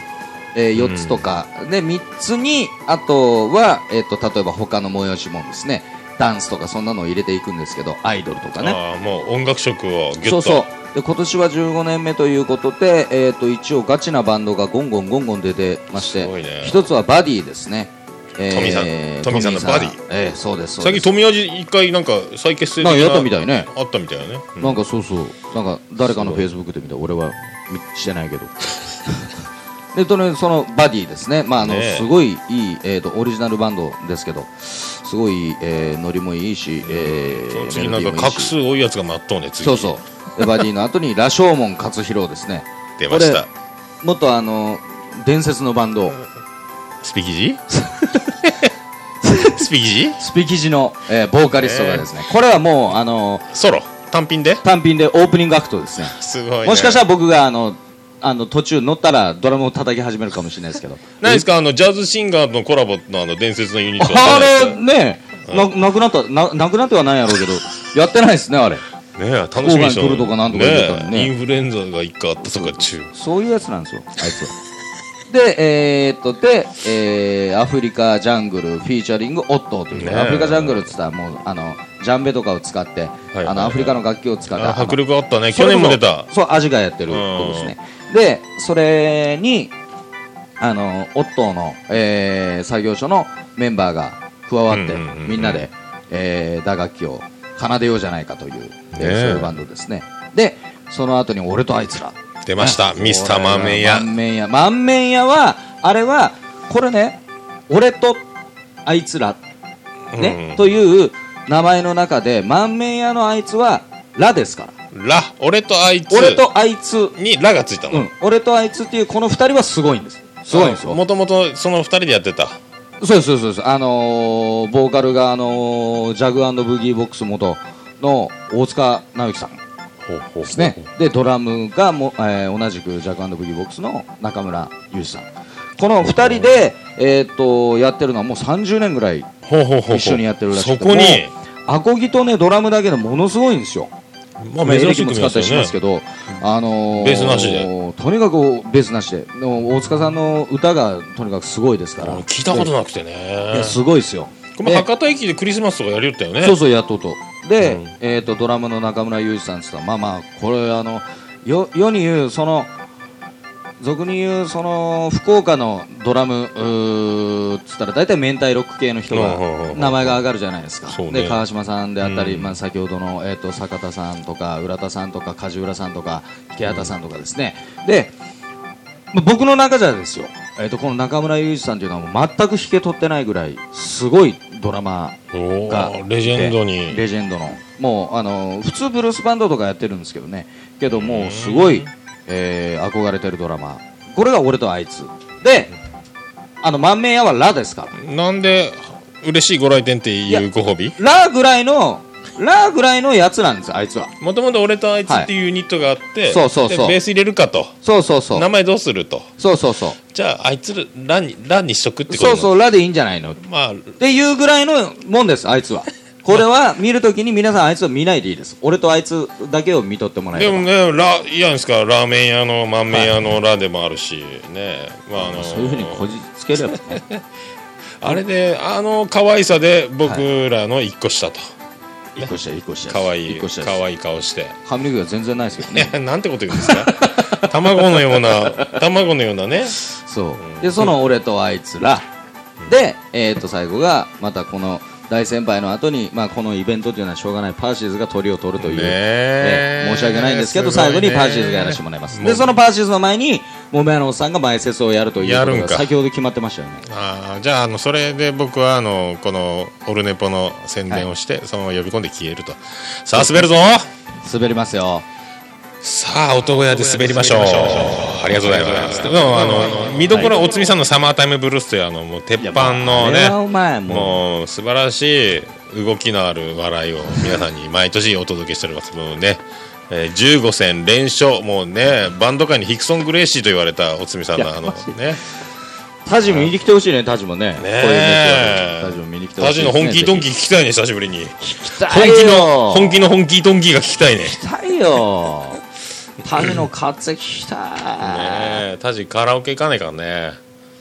えー、4つとか、で3つにあとは、えー、と例えば他の催し物ですね。ダンスとかそんなのを入れていくんですけどアイドルとかね。ああもう音楽色をギュッと。そうそう。で今年は15年目ということで、えー、と一応ガチなバンドがゴンゴンゴンゴン出てましてね。一つはバディですね、えトミさんトミさんのバディ。えーそうです最近富味一回なんか再結成的なやったみたいねあったみたいなね、うん。なんかそうそう。なんか誰かのフェイスブックで見た。俺は見してないけど。でとりあえずそのバディですね、まああのねえ。すごいいい、えー、とオリジナルバンドですけど。すごい、えーノリもいいし、えー次なんか画数多いやつが待っとうね次。そうそう。でバディの後に羅生門勝弘ですね。出ました。元あの伝説のバンドスピキジ？スピキジ？スピキジの、えーボーカリストがですね、これはもうあのソロ？単品で？単品でオープニングアクトですね。すごい、ね、もしかしたら僕があのあの途中乗ったらドラムを叩き始めるかもしれないですけど。何ですか？あのジャズシンガーのコラボのあの伝説のユニットあはれねななくなったななくなってはないやろうけどやってないですねあれ。ねえ楽しみにし郊外に来るとかなんとか言ってたね。えインフルエンザが一回あったとか中。そういうやつなんですよあいつはでえーっとで、えーアフリカジャングルフィーチャリングオットーという、ね。え。アフリカジャングルって言ったらもうあのジャンベとかを使って、はいはい。あのアフリカの楽器を使って。あ迫力あったね。去年も出た。そうアジがやってるとこですね。でそれにあのオットーの、えー作業所のメンバーが加わって、みんなで、えー打楽器を奏でようじゃないかという、え。ーそういうバンドですね。でその後に俺とあいつら出ました。ねミスターマンメンヤ満面屋満面屋はあれはこれね俺とあいつらね、うん。という名前の中で満面屋のあいつはラですから。ラ俺とあいつ。俺とあいつ。にラがついたの、うん、俺とあいつっていうこの二人はすごいんです。すごいんですよ。もともとその二人でやってた？そうですそうですあのーボーカルがあのージャグブギーボックス元の大塚直之さんですね。でドラムがも、えー同じくジャグブギーボックスの中村裕二さん。この二人で、えーっとやってるのはもう30年ぐらい一緒にやってるらしくてそこに。アコギとねドラムだけでものすごいんですよ。まあ珍しい組み合わキも使ったりしますけど、あのーベースなしで。とにかくベースなしで。でも大塚さんの歌がとにかくすごいですから。聞いたことななくていねやすごいですよ。博多駅でクリスマスとかやりよったよね。そうそうやっとうとで、うん。えー、とドラムの中村裕二さんって言ったらまあまあこれあのよ世に言うその俗に言うその福岡のドラムっつったら大体明太ロック系の人うんうんうんうん。が名前が上がるじゃないですか、ね。で川島さんであったり、うん。まあ、先ほどの、えー、と坂田さんとか浦田さんとか梶浦さんとか池畑さんとかですね、でまあ僕の中じゃですよ、えー、とこの中村裕二さんというのは全く引け取ってないぐらいすごいドラマがーレジェンドに。レジェンドの。もうあの普通ブルースバンドとかやってるんですけどね。けどもうすごい、えー憧れてるドラマ。ーこれが俺とあいつ。であの満面屋はラですか？らなんで嬉しいご来店っていうご褒美？ラぐらいのラぐらいのやつなんですよあいつは。もともと俺とあいつっていうユニットがあって、そうそうそう。でベース入れるかと。そうそうそう。名前どうすると。そうそうそう。じゃああいつらにラにしとくってこと？そうそうラでいいんじゃないの？っまあ。ていうぐらいのもんですあいつは。これは見るときに皆さんあいつを見ないでいいです。俺とあいつだけを見とってもらえれば。でもねラいいやんですか？ラーメン屋の満麺屋のラでもあるしねまああのそういうふうにこじつければね。あれであの可愛さで僕らの一個下と一個下一個下。可愛い一個下。です可愛い顔して。髪の毛が全然ないですけどね。ねなんてこと言うんですか？卵のような卵のようなね。そう。でその俺とあいつら。で、えー、と最後がまたこの大先輩の後にまあこのイベントというのはしょうがないパーシーズが鳥を取るという、申し訳ないんですけど最後にパーシーズがやらせてもらいます。でそのパーシーズの前に桃屋のおっさんが前説をやるということが先ほど決まってましたよね。あーじゃああのそれで僕はあのこのオルネポの宣伝をして、そのまま呼び込んで消えると。さあ滑るぞ。滑りますよさあ男屋で滑りましょう。ありがとうございます。でもあの見どころはおつみさんのサマータイムブルースというあのもう鉄板のねも。う素晴らしい動きのある笑いを皆さんに毎年お届けしております。もうねえー15戦連勝。もうねバンド界にヒクソン・グレイシーと言われたおつみさんのあのね。タジ見に来てほしいねタジもね。こういうえタジも見に来てほしいタジの本気ドンキー聞きたいね久しぶりに。聞きた本気いよ。の本気の本気ドンキーが聞きたいね。聞きたいよタジの活躍聞きたねえタジカラオケ行かないからね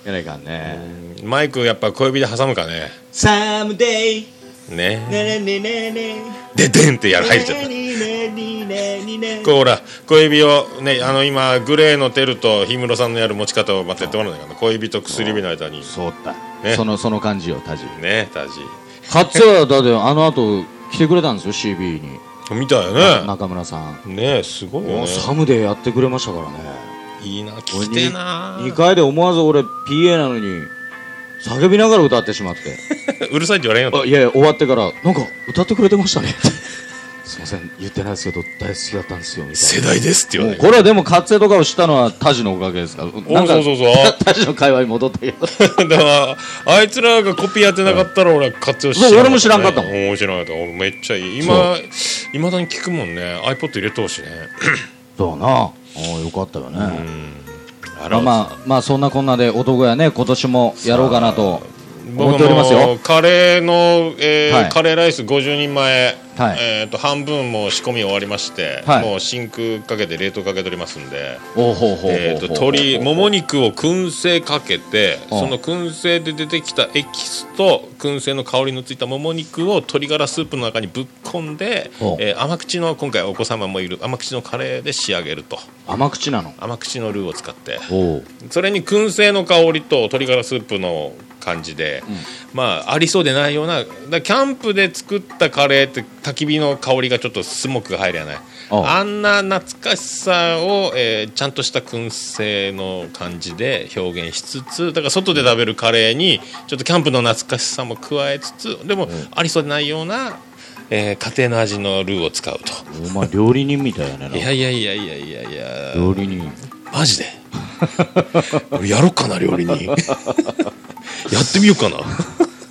やないかんねマイクやっぱ小指で挟むかねサムデイねねねねねねででんってやる入っちゃったこうほら小指をねあの今グレーのテルと氷室さんのやる持ち方をまたやってもらわないかな小指と薬指の間にそうだ、ねそのその感じよタジねタジカッツはだってあの後来てくれたんですよ CB に、見たよね。中村さん、ねすごいよね。サムでやってくれましたからね。いいな聞きてえな。2回で思わず俺 PA なのに叫びながら歌ってしまって。うるさいって言われんよあいやいや終わってからなんか歌ってくれてましたねすいません言ってないですけど大好きだったんですよみたいな。世代ですって言われるもうこれはでも活性とかを知ったのはタジのおかげですか？らなんかそうそうそう。タジの会話に戻ったけど。だからあいつらがコピーやってなかったら俺は活用してそう俺も知らんかったもん。ん知らんかった。めっちゃいい。今いまだに聞くもんね。iPod 入れとうしね。そうな。ああよかったよね、あまあまあまあそんなこんなで男やね今年もやろうかなと。思僕もよカレーの、えーはい。カレーライス50人前、はい。えー、と半分もう仕込み終わりまして、はい。もう真空かけて冷凍かけておりますんで、鶏もも肉を燻製かけてうんその燻製で出てきたエキスと燻製の香りのついたもも肉を鶏ガラスープの中にぶっ込んで、う。んえー甘口の今回お子様もいる甘口のカレーで仕上げると。甘口なの。甘口のルーを使って。それに燻製の香りと鶏ガラスープの感じで、まあありそうでないようなキャンプで作ったカレーって焚き火の香りがちょっとスモークが入りゃない。ああ。んな懐かしさを、えーちゃんとした燻製の感じで表現しつつだから外で食べるカレーにちょっとキャンプの懐かしさも加えつつでも、ありそうでないような、えー家庭の味のルーを使うと。お前料理人みたいやねいやいやいやいやいやいや。料理人。マジで。俺やろっかな料理人 やってみようかな。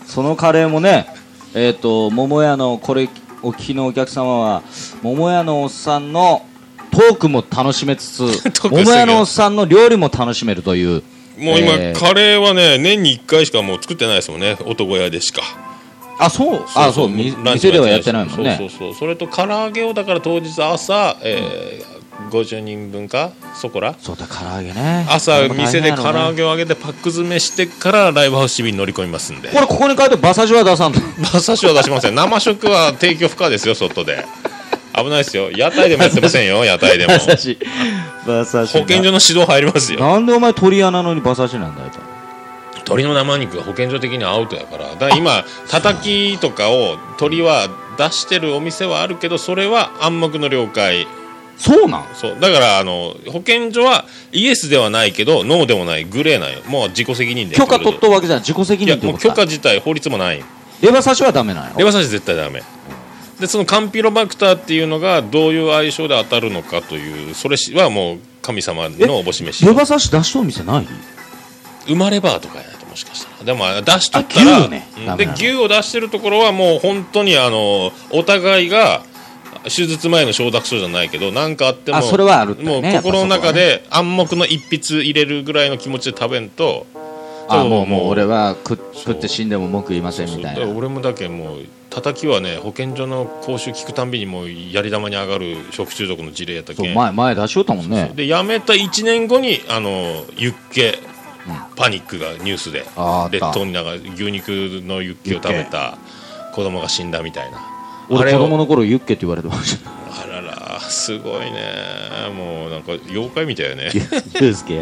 そのカレーもねえっ、と桃屋のこれお聞きのお客様は桃屋のおっさんのトークも楽しめつつ 桃屋のおっさんの料理も楽しめるというもう今、えーカレーはね年に1回しかもう作ってないですもんね。男屋でしか。あそう？あそう店ではやってないもんね。そうそうそう。それと唐揚げをだから当日朝、えー50人分かそこら？そうだ唐揚げね。朝店で唐揚げを揚げてパック詰めしてからライブハウス CB に乗り込みますんで。これここに書いて馬刺しは出さんと馬刺しは出しません。生食は提供不可ですよ外で。危ないですよ。屋台でもやってませんよ屋台でも。馬刺し。馬刺し保健所の指導入りますよ。なんでお前鳥屋なのに馬刺しなんだよ鶏の生肉が保健所的にアウトやから。だ今たたきとかを鶏は出してるお店はあるけどそれは暗黙の了解そうなん？そう。だからあの保健所はイエスではないけどノーでもないグレーなんよ。もう自己責任で許可取ったわけじゃない。自己責いやもう任ってことか許可自体法律もない。レバ刺しはダメなんやろ？レバ刺し絶対ダメ。でそのカンピロバクターっていうのがどういう相性で当たるのかというそれはもう神様のおぼし飯レバ刺し出しとる店ない？生まれバーとかやともしかしたら。でも出しとったらあ牛ね。うん。ダメなの。で牛を出してるところはもう本当にあのお互いが手術前の承諾書じゃないけど何かあってもあそれはあるねもう心の中で暗黙の一筆入れるぐらいの気持ちで食べんとあもうもう俺は食食って死んでも文句言いませんみたいな。俺もだけもう叩きはね保健所の講習聞くたんびにもうやり玉に上がる食中毒の事例やったけん。前前出しよったもんね。で辞めた1年後にあのユッケパニックがニュースで列島に流れ牛肉のユッケを食べた子供が死んだみたいな。あ俺子供の頃ユッケって言われてました。あららすごいね。もうなんか妖怪みたいよね。ユースケや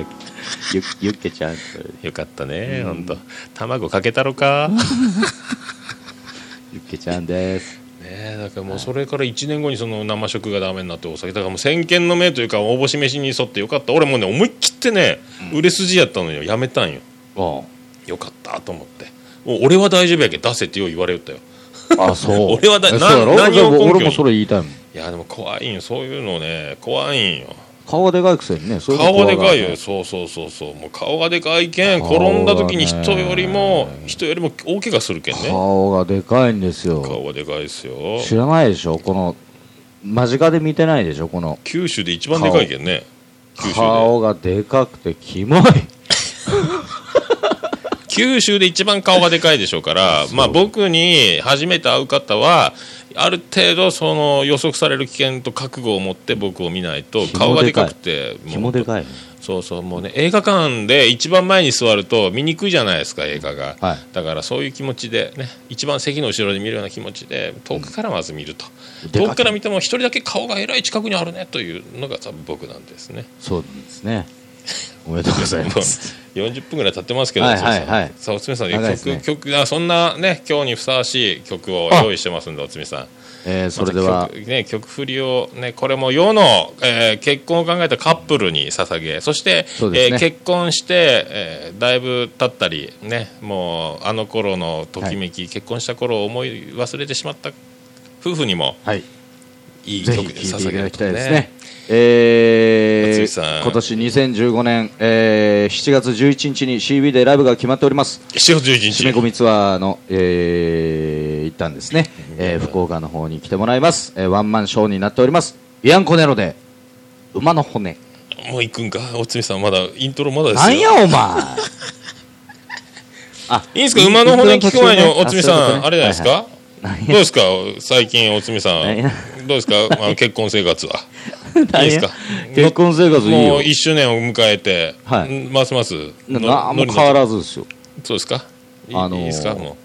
ユユッケちゃんよかったねほんと。卵かけたろか。ユッケちゃんです。ねえだからもうそれから1年後にその生食がダメになってお酒だからもう先見の明というか大星飯に沿ってよかった。俺もうね思い切ってね、売れ筋やったのよ。やめたんよ。あ。よかったと思って。お俺は大丈夫やけど出せってよう言われよったよあそう。俺はだな何を俺もそれ言いたいもん。いやでも怖いんよそういうのね。怖いんよ。顔がでかいくせにねそういうの顔がでかいよ。そうそうそうそう。もう顔がでかいけん転んだ時に人よりも人よりも大怪我するけんね。顔がでかいんですよ。顔がでかいですよ。知らないでしょ？この間近で見てないでしょ？この九州で一番でかいけんね。顔がでかくてキモい 九州で一番顔がでかいでしょうから、まあ、僕に初めて会う方はある程度その予測される危険と覚悟を持って僕を見ないと顔がででかくてキもうモでかいそうそうもうね映画館で一番前に座ると見にくいじゃないですか映画が、はい。だからそういう気持ちでね一番席の後ろで見るような気持ちで遠くからまず見ると、でかい遠くから見ても一人だけ顔がえらい近くにあるね。というのが多分僕なんですねそうですねおめでとうございます40分ぐらい経ってますけど、さんはいはい。さあおつめさん、長いですね。曲曲あそんなね今日にふさわしい曲を用意してますんでおつめさん。えーそれでは。まね、曲振りを、ね、これも世の、えー結婚を考えたカップルに捧げそしてね。えー結婚して、えーだいぶ経ったり、ね、もうあの頃のときめき、結婚した頃を思い忘れてしまった夫婦にもはい。いい曲で聴いていただ捧げるときたいですね。え今年2015年、えー7月11日に CB でライブが決まっております。7月11日締め込みツアーの、えー、一旦ですね、えー福岡の方に来てもらいます。えーワンマンショーになっております。ビアンコネロで、馬の骨。もう行くんか？おつみさんまだイントロまだですよなんやお前 あ、いいんですか？馬の骨聞く前におつみさん、ねあれじゃないですか、はいはいどうですか最近おつみさんどうですかあの結婚生活は いいですか？結婚生活いいよ。もう1周年を迎えて、はい。んますますなのなんも変わらずですよ。そうですか？いい,、あのーいいですか？も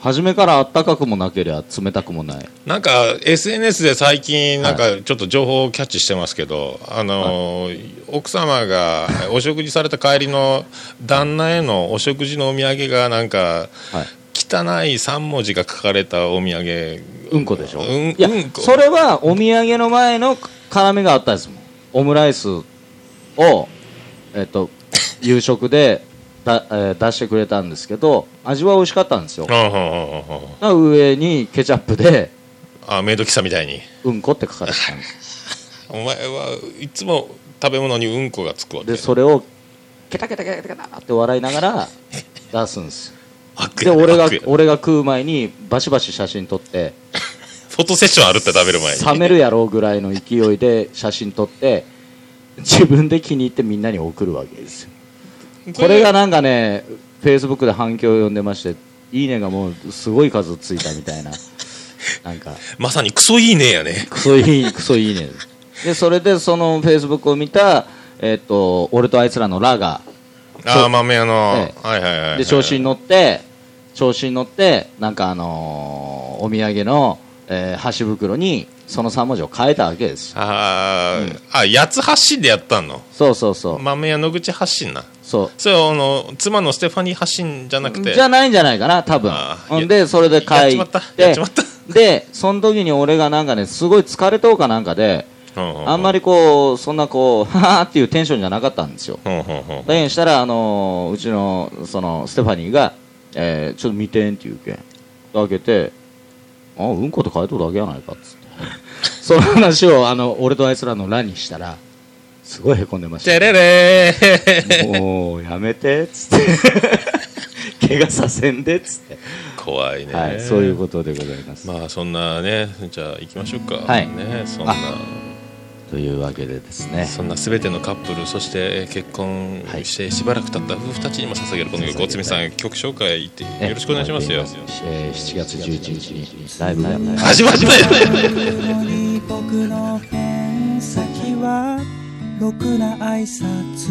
初めからあったかくもなければ冷たくもない。うなんか SNS で最近なんかちょっと情報をキャッチしてますけど、あのー奥様がお食事された帰りの旦那へのお食事のお土産がなんかはい。汚い3文字が書かれたお土産。うんこでしょ、うんいや、うんこ。それはお土産の前の絡みがあったです。もんオムライスを、えっと、夕食でだ、えー出してくれたんですけど味は美味しかったんですよ。だかうんうんうんうんうんら上にケチャップであメイド喫茶みたいに。うんこって書かれてたんです。お前はいつも食べ物にうんこがつくわけ。でそれをケタケタケタケタって笑いながら 出すんです。よ悪やで俺が悪や俺が食う前にバシバシ写真撮ってフォトセッションあるって食べる前に。冷めるやろうぐらいの勢いで写真撮って自分で気に入ってみんなに送るわけですよ。これがなんかねフェイスブックで反響を呼んでましていいねがもうすごい数ついたみたいな。なんか。まさにクソいいねやね。クソいいクソいいね。でそれでそのフェイスブックを見たえっと俺とあいつらのラがああ豆屋の、えはいはいはいはい。で調子に乗って調子に乗ってなんかあのーお土産の、えー箸袋にその3文字を変えたわけです。よあー、あ八つ発信でやったの？そうそうそう。豆屋野口発信な。そう。それはあの妻のステファニー発信じゃなくて？じゃないんじゃないかな多分。んでそれで書いやっちまったやってちまった。でその時に俺がなんかねすごい疲れとうかなんかであんまりりこうそんなこうははーっていうテンションじゃなかったんですよ。だけどしたらあのーうちのそのステファニーが、えーちょっと見てんって言うけ。ん開けてあうんこと書いとるだけやないかっつって。その話をあの俺とあいつらの欄にしたらすごいへこんでました。てれれー。もうやめてっつって。怪我させんでっつって、怖いね、はい、そういうことでございます、まあそんなねじゃあ行きましょうか。はい。ねそんなというわけでですね。そんなすべてのカップルそしてえー結婚してしばらく経った夫婦たちにも捧げるこの曲おつみさん曲紹介言ってよろしくお願いしますよ。えー7月11日にライブが始まったよに僕のペン先はろくな挨拶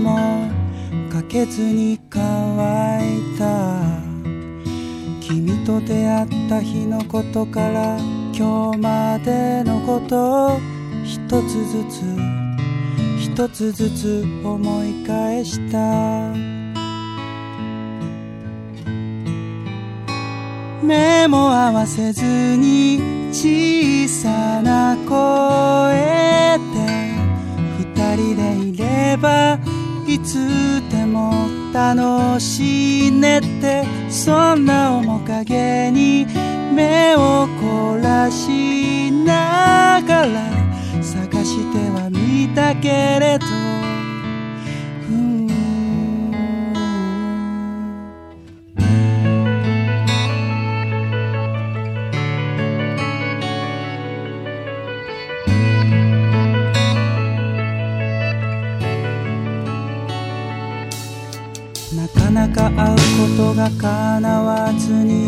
もかけずに乾いた。君と出会った日のことから今日までのことを一つずつ一つずつ思い返した。目も合わせずに小さな声で二人でいればいつでも楽しいねってそんな面影に目を凝らしながらしてはみたけれど。うん。なかなか会うことが叶わずに。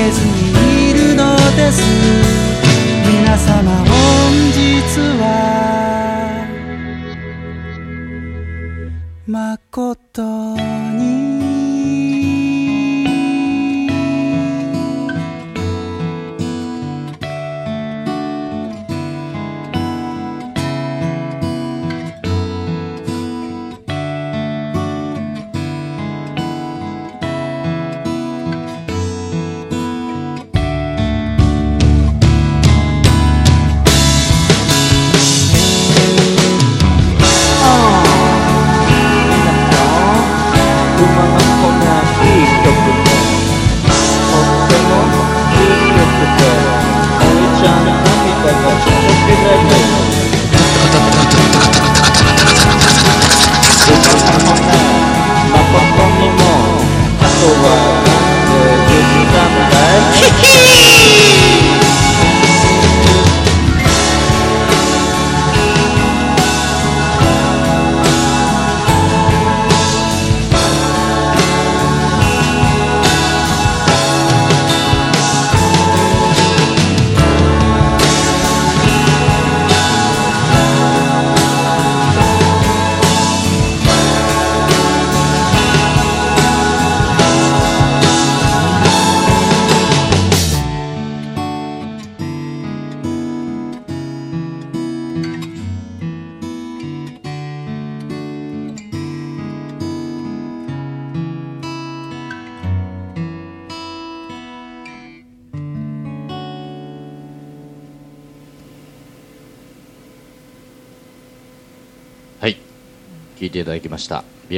けずにいるのです。皆様本日は誠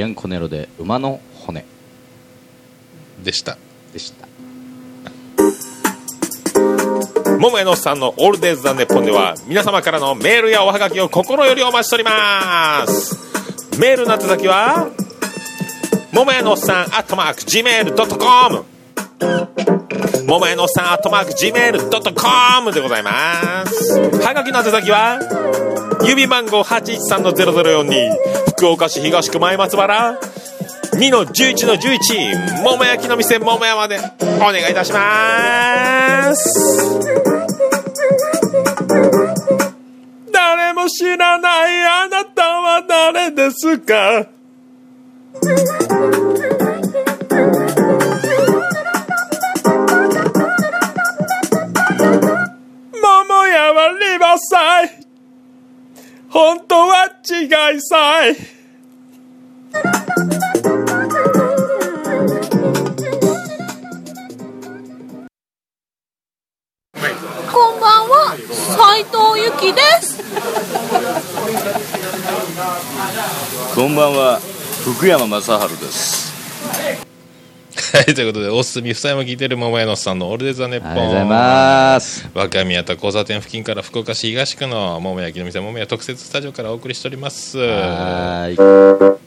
ビアンコネロで馬の骨。でした。でした。桃屋のさんのオールデイズ・ザ・ネッポンでは皆様からのメールやおはがきを心よりお待ちしております。メールの宛先は桃屋のおっさんアットマーク Gmail.com 桃屋のおっさんアットマーク Gmail.com でございます。はがきの宛先は郵便番号813-0042福岡市東区前松原。2の11の11桃焼きの店桃屋まで。お願いいたします。誰も知らないあなたは誰ですか？桃屋はリバーサイ。本当は違いさいこんばんは、斉藤由貴です。こんばんは福山雅治ですはいということでおすすめ房山聞いてる桃屋のさんのオールデザネッポン。ありがとうございます。若宮と交差点付近から福岡市東区の桃焼きの店桃屋特設スタジオからお送りしております。いやはーいー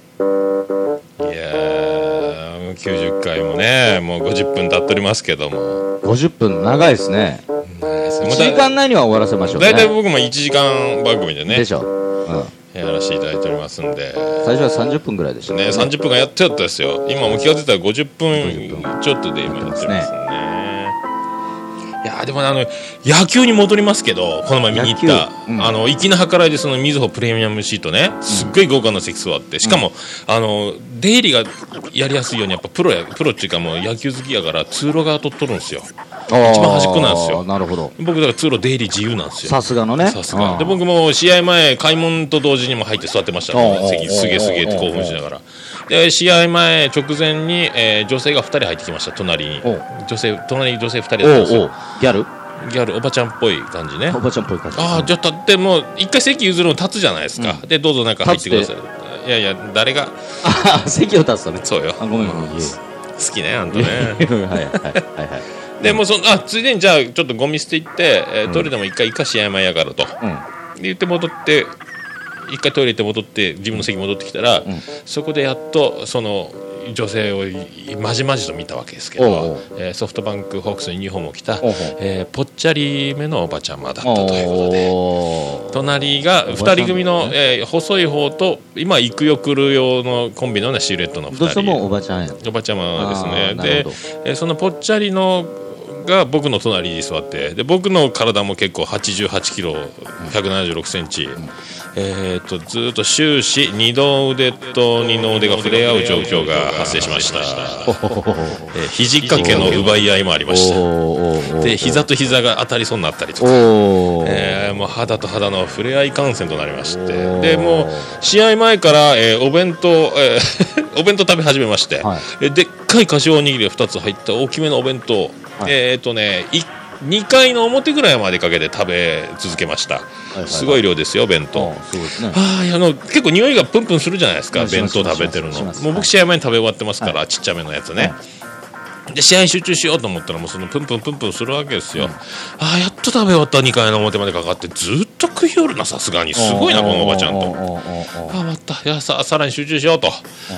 もう90回もねもう50分経っておりますけども。50分長いですね。1もうだ時間内には終わらせましょうね。大体僕も1時間番組でね。でしょ、うん、やらせていただいておりますんで。最初は30分ぐらいでした。ね、30分間やってやったですよ。今もう気が付いたら50分ちょっとで今やってますねいやーでもねあの野球に戻りますけどこの前見に行った、うん。あの粋な計らいでそのみずほプレミアムシートねすっごい豪華な席座ってしかも、あの出入りがやりやすいようにやっぱプロやプロっていうかもう野球好きやから通路側取っとるんですよ。一番端っこなんですよ。なるほど。僕だから通路出入り自由なんですよ。さすがのね。さすが。うん。で僕も試合前開門と同時にも入って座ってましたおうおうおう席すげえすげえって興奮しながらで試合前直前に、えー女性が2人入ってきました隣に。女性隣に女性2人だったんですよ。ギャル？ギャルおばちゃんっぽい感じね。おばちゃんっぽい感じ。ああじゃあ立ってもう一回席譲るの立つじゃないですか、でどうぞ中入ってください。いやいや誰が？あ席を立つとね。そうよ。あごめんごめん。いえ好きね あんたね。はいはいはいはいでもうそのあついでにじゃあちょっとゴミ捨て行って、えートイレでも一回一回試合前やからと、うん。で言って戻って一回トイレ行って戻って自分の席戻ってきたら、そこでやっとその女性をまじまじと見たわけですけど、おえーソフトバンクホークスのユニフォームを着た、えーぽっちゃりめのおばちゃまだったということで。隣が2人組の、えー細い方と今行くよ来る用のコンビのようなシルエットの2人。どうしてもおばちゃんや。おばちゃまですね。でそのぽっちゃりのが僕の隣に座ってで僕の体も結構88キロ176センチ、えー、とずーっと終始二の腕と二の腕が触れ合う状況が発生しました、えー肘掛けの奪い合いもありました。で膝と膝が当たりそうになったりとか。えーもう肌と肌の触れ合い観戦となりまして。でもう試合前から、えーお弁当、えーお弁当食べ始めまして、はい。えでっかい柏おにぎりが2つ入った大きめのお弁当、えっ、とねい2回の表ぐらいまでかけて食べ続けました、いはいすごい量ですよ弁当、ね。ああの結構匂いがプンプンするじゃないですか弁当食べてるの。もう僕試合前に食べ終わってますから、ちっちゃめのやつね、で試合に集中しようと思ったらもうそのプンプンプンプンするわけですよ、ああやっと食べ終わった2回の表までかかってずっと食いよるなさすがに。すごいなこのおばちゃんと。おーおーおーおーあ終わったいやささらに集中しようと、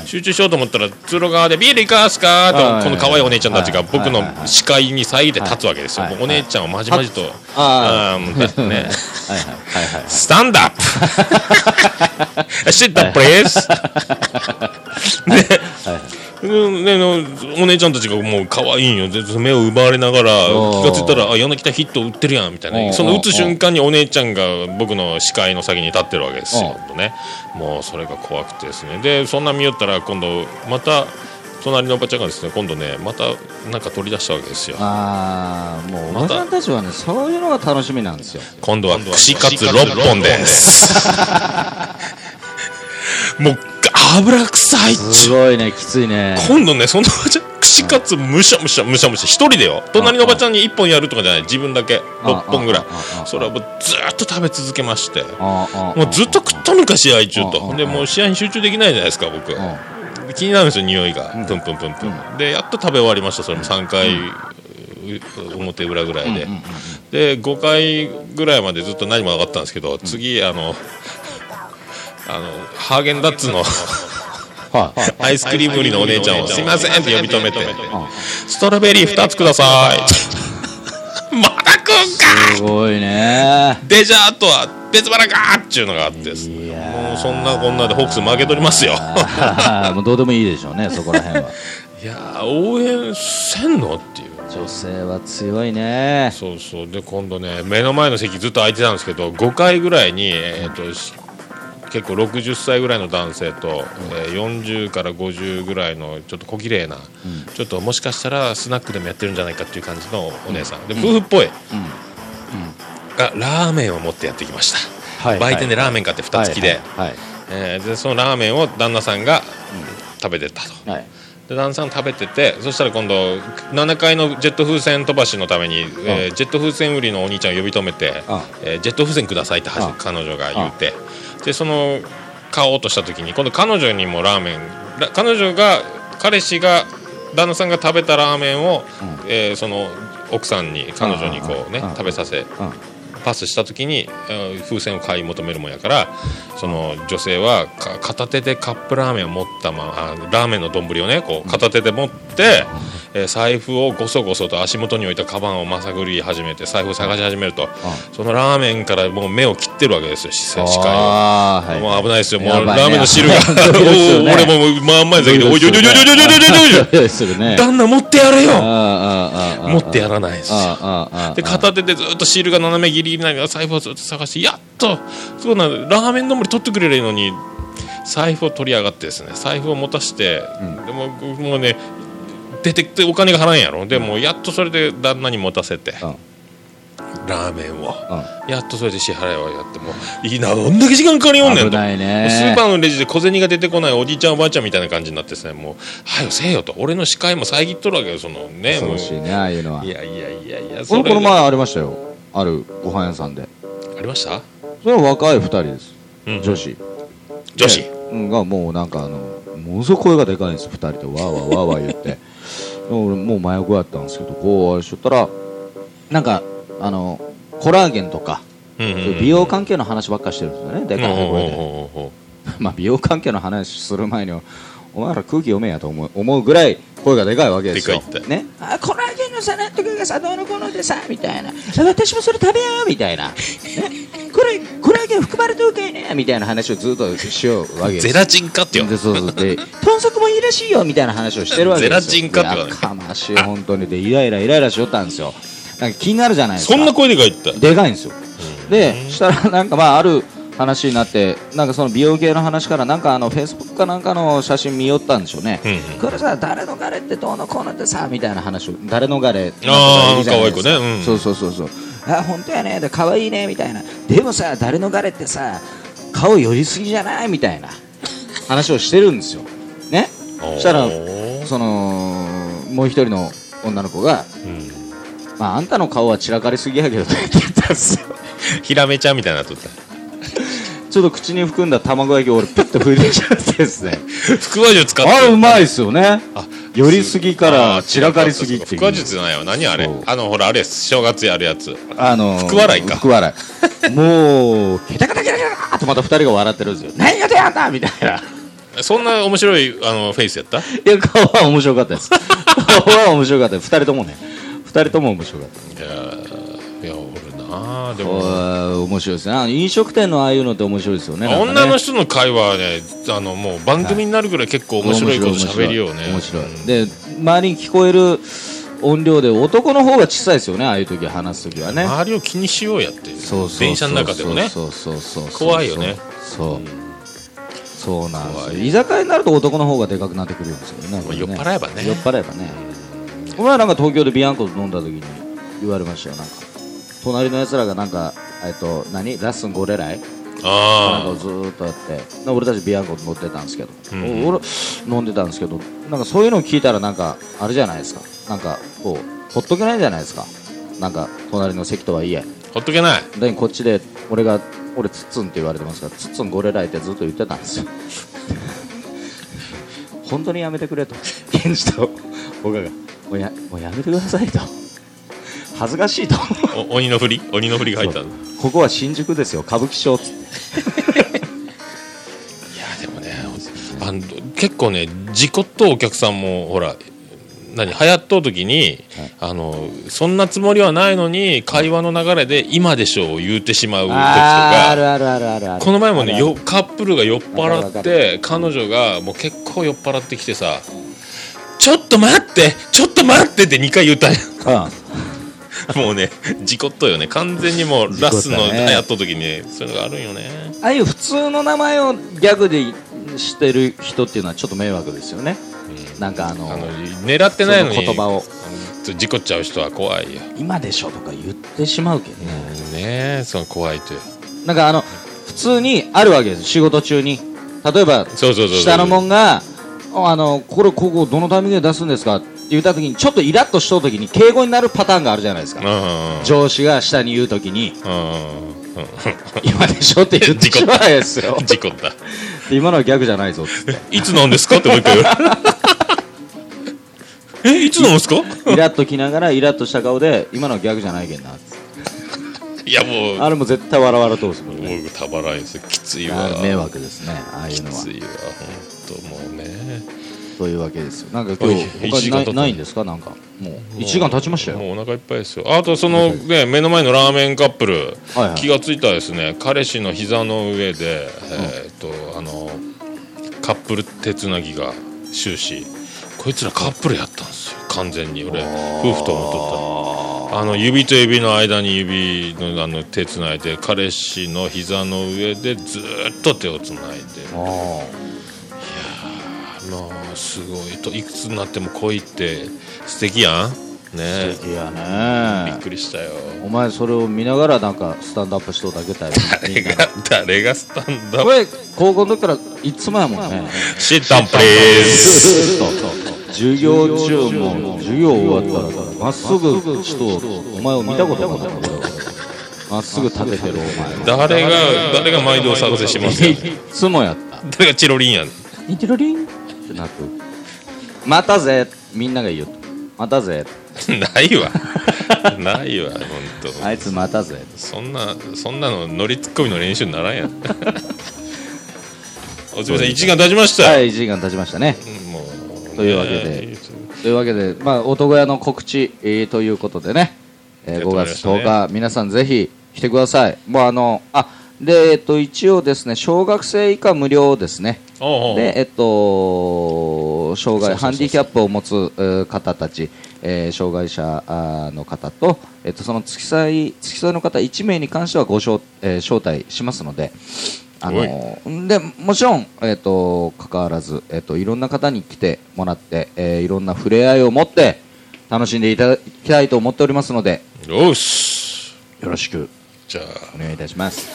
集中しようと思ったら通路側でビールいかがすかはい。とこの可愛いお姉ちゃんたちがはい。僕の視界に遮って立つわけですよ、お姉ちゃんをまじまじとああー。もうだってね。はいはい。はいはい。スタンダップ。Sit up, please で、う んでのお姉ちゃんたちがもう可愛いんよ。で目を奪われながら気がついたらあ柳田ヒット打ってるやんみたいな。その打つ瞬間にお姉ちゃんが僕の視界の先に立ってるわけですよおね。もうそれが怖くてですね。でそんな見よったら今度また隣のおばちゃんがですね今度ねまたなんか取り出したわけですよ。ああもうおばちゃんたちはねそういうのが楽しみなんですよ。今度は串カツ6本です もう油臭いっちすごいねきついね。今度ねそのおばちゃん串カツむしゃむしゃむしゃむしゃ一人でよ。隣のおばちゃんに1本やるとかじゃない。自分だけ。6本ぐらい。それはもうずーっと食べ続けまして。もうずっと食っとるか試合中と。でもう試合に集中できないじゃないですか僕。気になるんですよ匂いが。プンプンプンプン。でやっと食べ終わりましたそれも。3回う表裏ぐらいで。で5回ぐらいまでずっと何もなかったんですけど次あのあのハーゲンダッツのはい。はいアイスクリーム売りのお姉ちゃんを「すいません」って呼び止めて「ストロベリー2つください」まだ食うんか。すごいね。デザートは別腹かっていうのがあってですね。もうそんなこんなでホークス負け取りますよ。ー もうどうでもいいでしょうねそこら辺は。いやー応援せんのっていう。女性は強いね。そうそう。で今度ね目の前の席ずっと空いてたんですけど5回ぐらいに、えー、とし結構60歳ぐらいの男性と、えー40から50ぐらいのちょっと小綺麗な、ちょっともしかしたらスナックでもやってるんじゃないかっていう感じのお姉さん、で夫婦っぽい、がラーメンを持ってやってきました、はい売店でラーメン買って蓋付きで,、はいえーでそのラーメンを旦那さんが食べてたと。はい。で旦那さん食べててそしたら今度7階のジェット風船飛ばしのために、えージェット風船売りのお兄ちゃんを呼び止めてあ「えージェット風船ください」って彼女が言ってでその買おうとした時に今度彼女にもラーメンら彼女が彼氏が旦那さんが食べたラーメンを、えーその奥さんに彼女にこうね食べさせうんパスした時に風船を買い求めるもんやからその女性は片手でカップラーメンを持ったまあラーメンの丼をねこう片手で持って、え財布をごそごそと足元に置いたカバンをまさぐり始めて財布を探し始めるとそのラーメンからもう目を切ってるわけですよ視界を、は、もう危ないですよ。もうラーメンの汁が、俺も真ん前だけで「おいおいおいおいおいおいおい旦那持ってやれよ!」持ってやらないですよで片手でずっと汁が斜め切りギリながら財布をずっと探してやっとそうなのラーメン丼取ってくれるのに財布を取り上がってですね財布を持たして、でももうね出てきてお金が払うんやろ。でもやっとそれで旦那に持たせて、うん。ラーメンを、うやっとそれで支払いをやってもういいなどんだけ時間かかりよんねんと。スーパーのレジで小銭が出てこないおじいちゃんおばあちゃんみたいな感じになってですねもうはよせえよと。俺の視界も遮っとるわけよそのね恐ろしいねああいうのはいやいやいやいやそれ俺この前ありましたよあるご飯屋さんで。ありました？それは若い二人です。うん。女子。女子？でうんがもうなんかあのものすごく声がでかいんです。よ二人でわーわーわーわー言って。で 俺もう真横やったんですけどこうあれしとったらなんかあのコラーゲンとかうんうんうん。そういう美容関係の話ばっかしてるんですよね。でかい声で。まあ美容関係の話する前にはお前ら空気読めやと思う思うぐらい声がでかいわけですよ。でかいって。ね。あコラーゲンのさなんとかがさどうのこうのでさみたいな。私もそれ食べようみたいな、ね、これコラーゲン含まれておけねみたいな話をずっとしようわけです。よゼラチンかってよ。でそうそう。で豚足もいいらしいよみたいな話をしてるわけですよ。ゼラチンかってやかましい本当に。でイライライライラしよったんですよ。なんか気になるじゃないですか。そんな声でかいった。でかいんですよ。でしたらなんかまあある話になってなんかその美容系の話からなんかあのフェイスブックかなんかの写真見よったんでしょうね、うんうん。これさ誰の彼ってどうのこうのってさみたいな話を誰の彼？なんとかあーいるじゃないです可愛い子ね。うん。そうそうそうそう。あ本当やね。で可愛いねみたいな。でもさ誰の彼ってさ顔寄りすぎじゃない？みたいな。話をしてるんですよ。ね？そしたらそのもう一人の女の子が、まあ、あんたの顔は散らかりすぎやけどって言ったんですよ。ヒラメちゃんみたいになっとった。ちょっと口に含んだ卵焼きを俺ピッと拭いてちゃってですね。腹話術使ってあれうまいですよね。あ寄りすぎから散らかりすぎっていう。腹話術じゃないわ。何あれ？あのほらあれです正月やるやつ。あの福笑いか。福笑いもうケタケタケタケターとまた二人が笑ってるんですよ。何が出やんだみたいな。そんな面白いあのフェイスやった？いや顔は面白かったです。顔は面白かった二人ともね。二人とも面白かった。いやなあでこもれ面白いですね。飲食店のああいうのって面白いですよね。ね。女の人の会話はねあのもう番組になるぐらい結構面白いこと喋るよね。面白い。うん。で周りに聞こえる音量で男の方が小さいですよね。ああいう時話す時はね。周りを気にしようやってそうそうそう電車の中でもね。そうそうそうそう。怖いよね。そう。そうなんです居酒屋になると男の方がでかくなってくるんですよね。ね。酔っ払えばね。酔っ払えばね。この前なんか東京でビアンコと飲んだ時に言われましたよなんか隣のやつらがなんかえっと何？ラッスン5レライなんかずーっとやって。で俺たちビアンコ乗ってたんですけど、うん俺飲んでたんですけど。なんかそういうのを聞いたらなんかあれじゃないですか。なんかこうほっとけないじゃないですか。なんか隣の席とはいえ。あほっとけない。でこっちで俺が俺ツッツンって言われてますからツッツンゴレライってずっと言ってたんですよ。本当にやめてくれと。ケンジと僕がもうやもうやめてくださいと恥ずかしいと。お鬼の振り？鬼の振りが入った。のここは新宿ですよ。歌舞伎町っつって。いやでもねあの結構ね事故っお客さんもほら何流行っとう時に、あのそんなつもりはないのに会話の流れで「今でしょ」を言うてしまう時とか。あーあるあるあるあるある。この前もねよカップルが酔っ払って彼女がもう結構酔っ払ってきてさ「ちょっと待ってちょっと待って」って2回言ったんようん もうね事故っとうよね。完全にもうラスの事故っとう時にねそういうのがあるんよね。ああいう普通の名前をギャグでしてる人っていうのはちょっと迷惑ですよね、なんかあの狙ってないのに言葉を。うん事故っちゃう人は怖いよ、「今でしょ」とか言ってしまうけどね、うん、ねえその怖いというなんかあの普通にあるわけです。仕事中に。例えばそうそうそうそう。下のもんが「あのこれここどのタイミングで出すんですか?」って言った時にちょっとイラッとしとう時に敬語になるパターンがあるじゃないですか。うん上司が下に言う時に。うん「今でしょ」って言ってしまうですよ。事故った。今のはギャグじゃないぞって。いつなんですかってもう一回言うえいつなんですか？イラッときながらイラッとした顔で今のはギャグじゃないけんないやもう。あれも絶対笑われとうですもんね。僕たまらんですきついわ。迷惑ですね。ああいうのは。きついわ本当もうね。というわけですよ。なんか今日他にないないんですか？なんかもう。1時間経ちましたよ。もうお腹いっぱいですよ。あとそのね目の前のラーメンカップル、はいはい。気がついたらですね彼氏の膝の上で、えーっとあのカップル手つなぎが終始。こいつらカップルやったんですよ。完全に。俺夫婦と思っとった。あの指と指の間に指のあの手つないで彼氏の膝の上でずーっと手をつないであまあすごい。といくつになっても恋って素敵やん。ね。あいやびっねくりしたよ。お前それを見ながらなんかスタンドアップしとうだけだよ。誰が誰がスタンドアッこれ高校の時からいつもやもんね。プシッタンプリーズ。授業中も授業終わったらまっすぐちょっとお前を見たことなかまっすぐ立ててるお前誰が誰が毎度作成しますよいつもやった。誰がチロリンやん。ニチロリン？ってなく。またぜみんなが言う。とまたぜ。ないわ。ないわ本当。あいつまたぜ。そんなそんなの乗りツッコミの練習にならんや。ん おつみさん1時間経ちました。よ、はい1時間経ちましたね。もうというわけでというわけで、まあ、男屋の告知、えーということでね、えー5やってまいりま月したね。10日、皆さんぜひ来てください。もうあの、あ、で、えっと、一応ですね、小学生以下無料ですね。で、えっと、障害、ハンディキャップを持つえー方たち、えー障害者の方と、えっと、その付き添い、付き添いの方1名に関してはご招,、えー招待しますので、あのでもちろん、えっと関わらず、えっといろんな方に来てもらって、えーいろんな触れ合いを持って楽しんでいただきたいと思っておりますのでよし。よろしく。じゃあ。お願いいたします。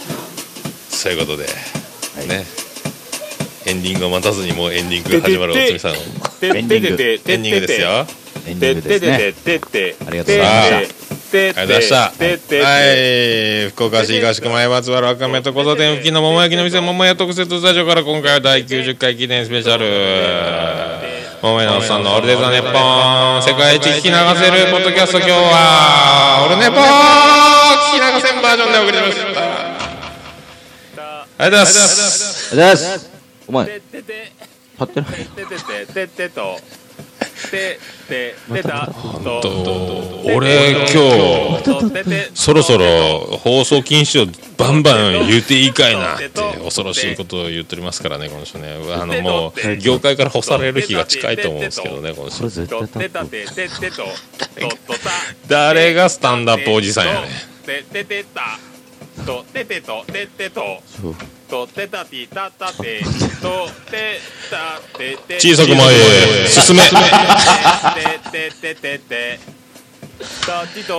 そういうことで、はい。ねエンディングを待たずにもうエンディングが始まるおつみさんのてエンディングエンディングですよエンディングですね。ありがとうございましたてありがとうございました。はい、福岡市東区前松原赤目と交差点付近の桃焼きの店桃屋特設スタジオから今回は第90回記念スペシャル。桃屋のおっさんのオールデザネッポン世界一聞き流せるポッドキャスト今日はオルネポ聞き流せんバージョンでお送りしました。ありがとうございます。ありがとうございます。お前。ててて。立ってな。い。てててててと。てててたとと。俺今日とててそろそろ放送禁止をバンバン言うていいかいなって恐ろしいことを言っておりますからね、この人ね。あのもう業界から干される日が近いと思うんですけどね、この人これ。絶と対立ってたてててと。ととた誰がスタンダップおじさんやねん。てててたとててとててててて小さく前へ進め。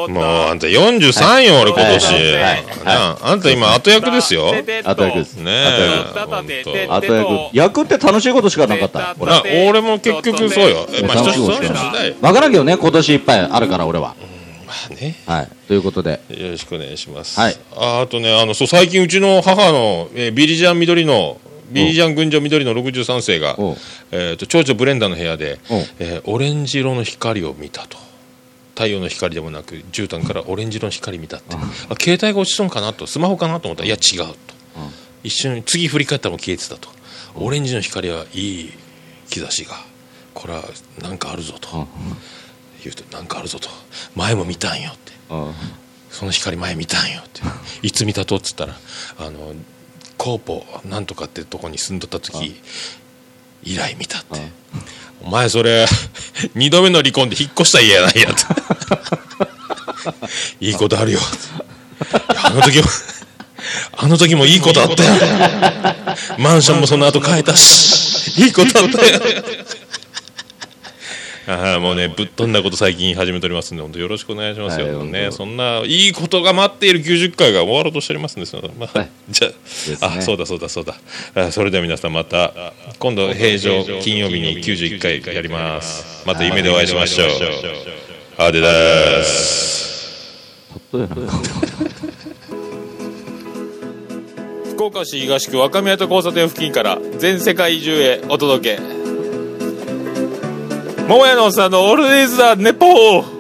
もうあんた43よ、俺今年。はいはいなああんた今後役ですよ。ね後役ですえ。ほんと後役役って楽しいことしかなかった。な俺も結局そうよ。えまあ、人それ楽しいことしからんけどね、今年いっぱいあるから、俺は。まあね。はい。ということで、よろしくお願いします。はいああとね、あの、そう、最近うちの母の、えービリジャン緑の、ビリジャン群青緑の63世がえっと、長女ブレンダーの部屋でえーオレンジ色の光を見たと。太陽の光でもなく、絨毯からオレンジ色の光見たって。あ、携帯が落ちそうかなと、スマホかなと思ったら、いや、違うと。一瞬、次振り返ったらもう消えてたと。オレンジの光はいい兆しがこれはなんかあるぞと。うん。言うとなんかあるぞと。前も見たんよって。うん。その光前見たんよって。いつ見たと？っつったらあのコーポなんとかってとこに住んどった時以来見たって。お前それ 二度目の離婚で引っ越した家やないやと。いいことあるよ。あの時も あの時もいいことあったよマンションもその後変えたしいいことあったよああもうねぶっ飛んだこと最近始めておりますんで本当よろしくお願いしますよ、はいね、そんないいことが待っている90回が終わろうとしておりますんですよ、まあはい。じゃあ,、すね。あそうだそうだそうだ。あそれでは皆さんまた今度平常金曜日に91回やります。また夢でお会いしましょう。あでです。例えなんか福岡市東区若宮と交差点付近から全世界中へお届け桃屋のおっさんのオールディーズ・ザ・ネポー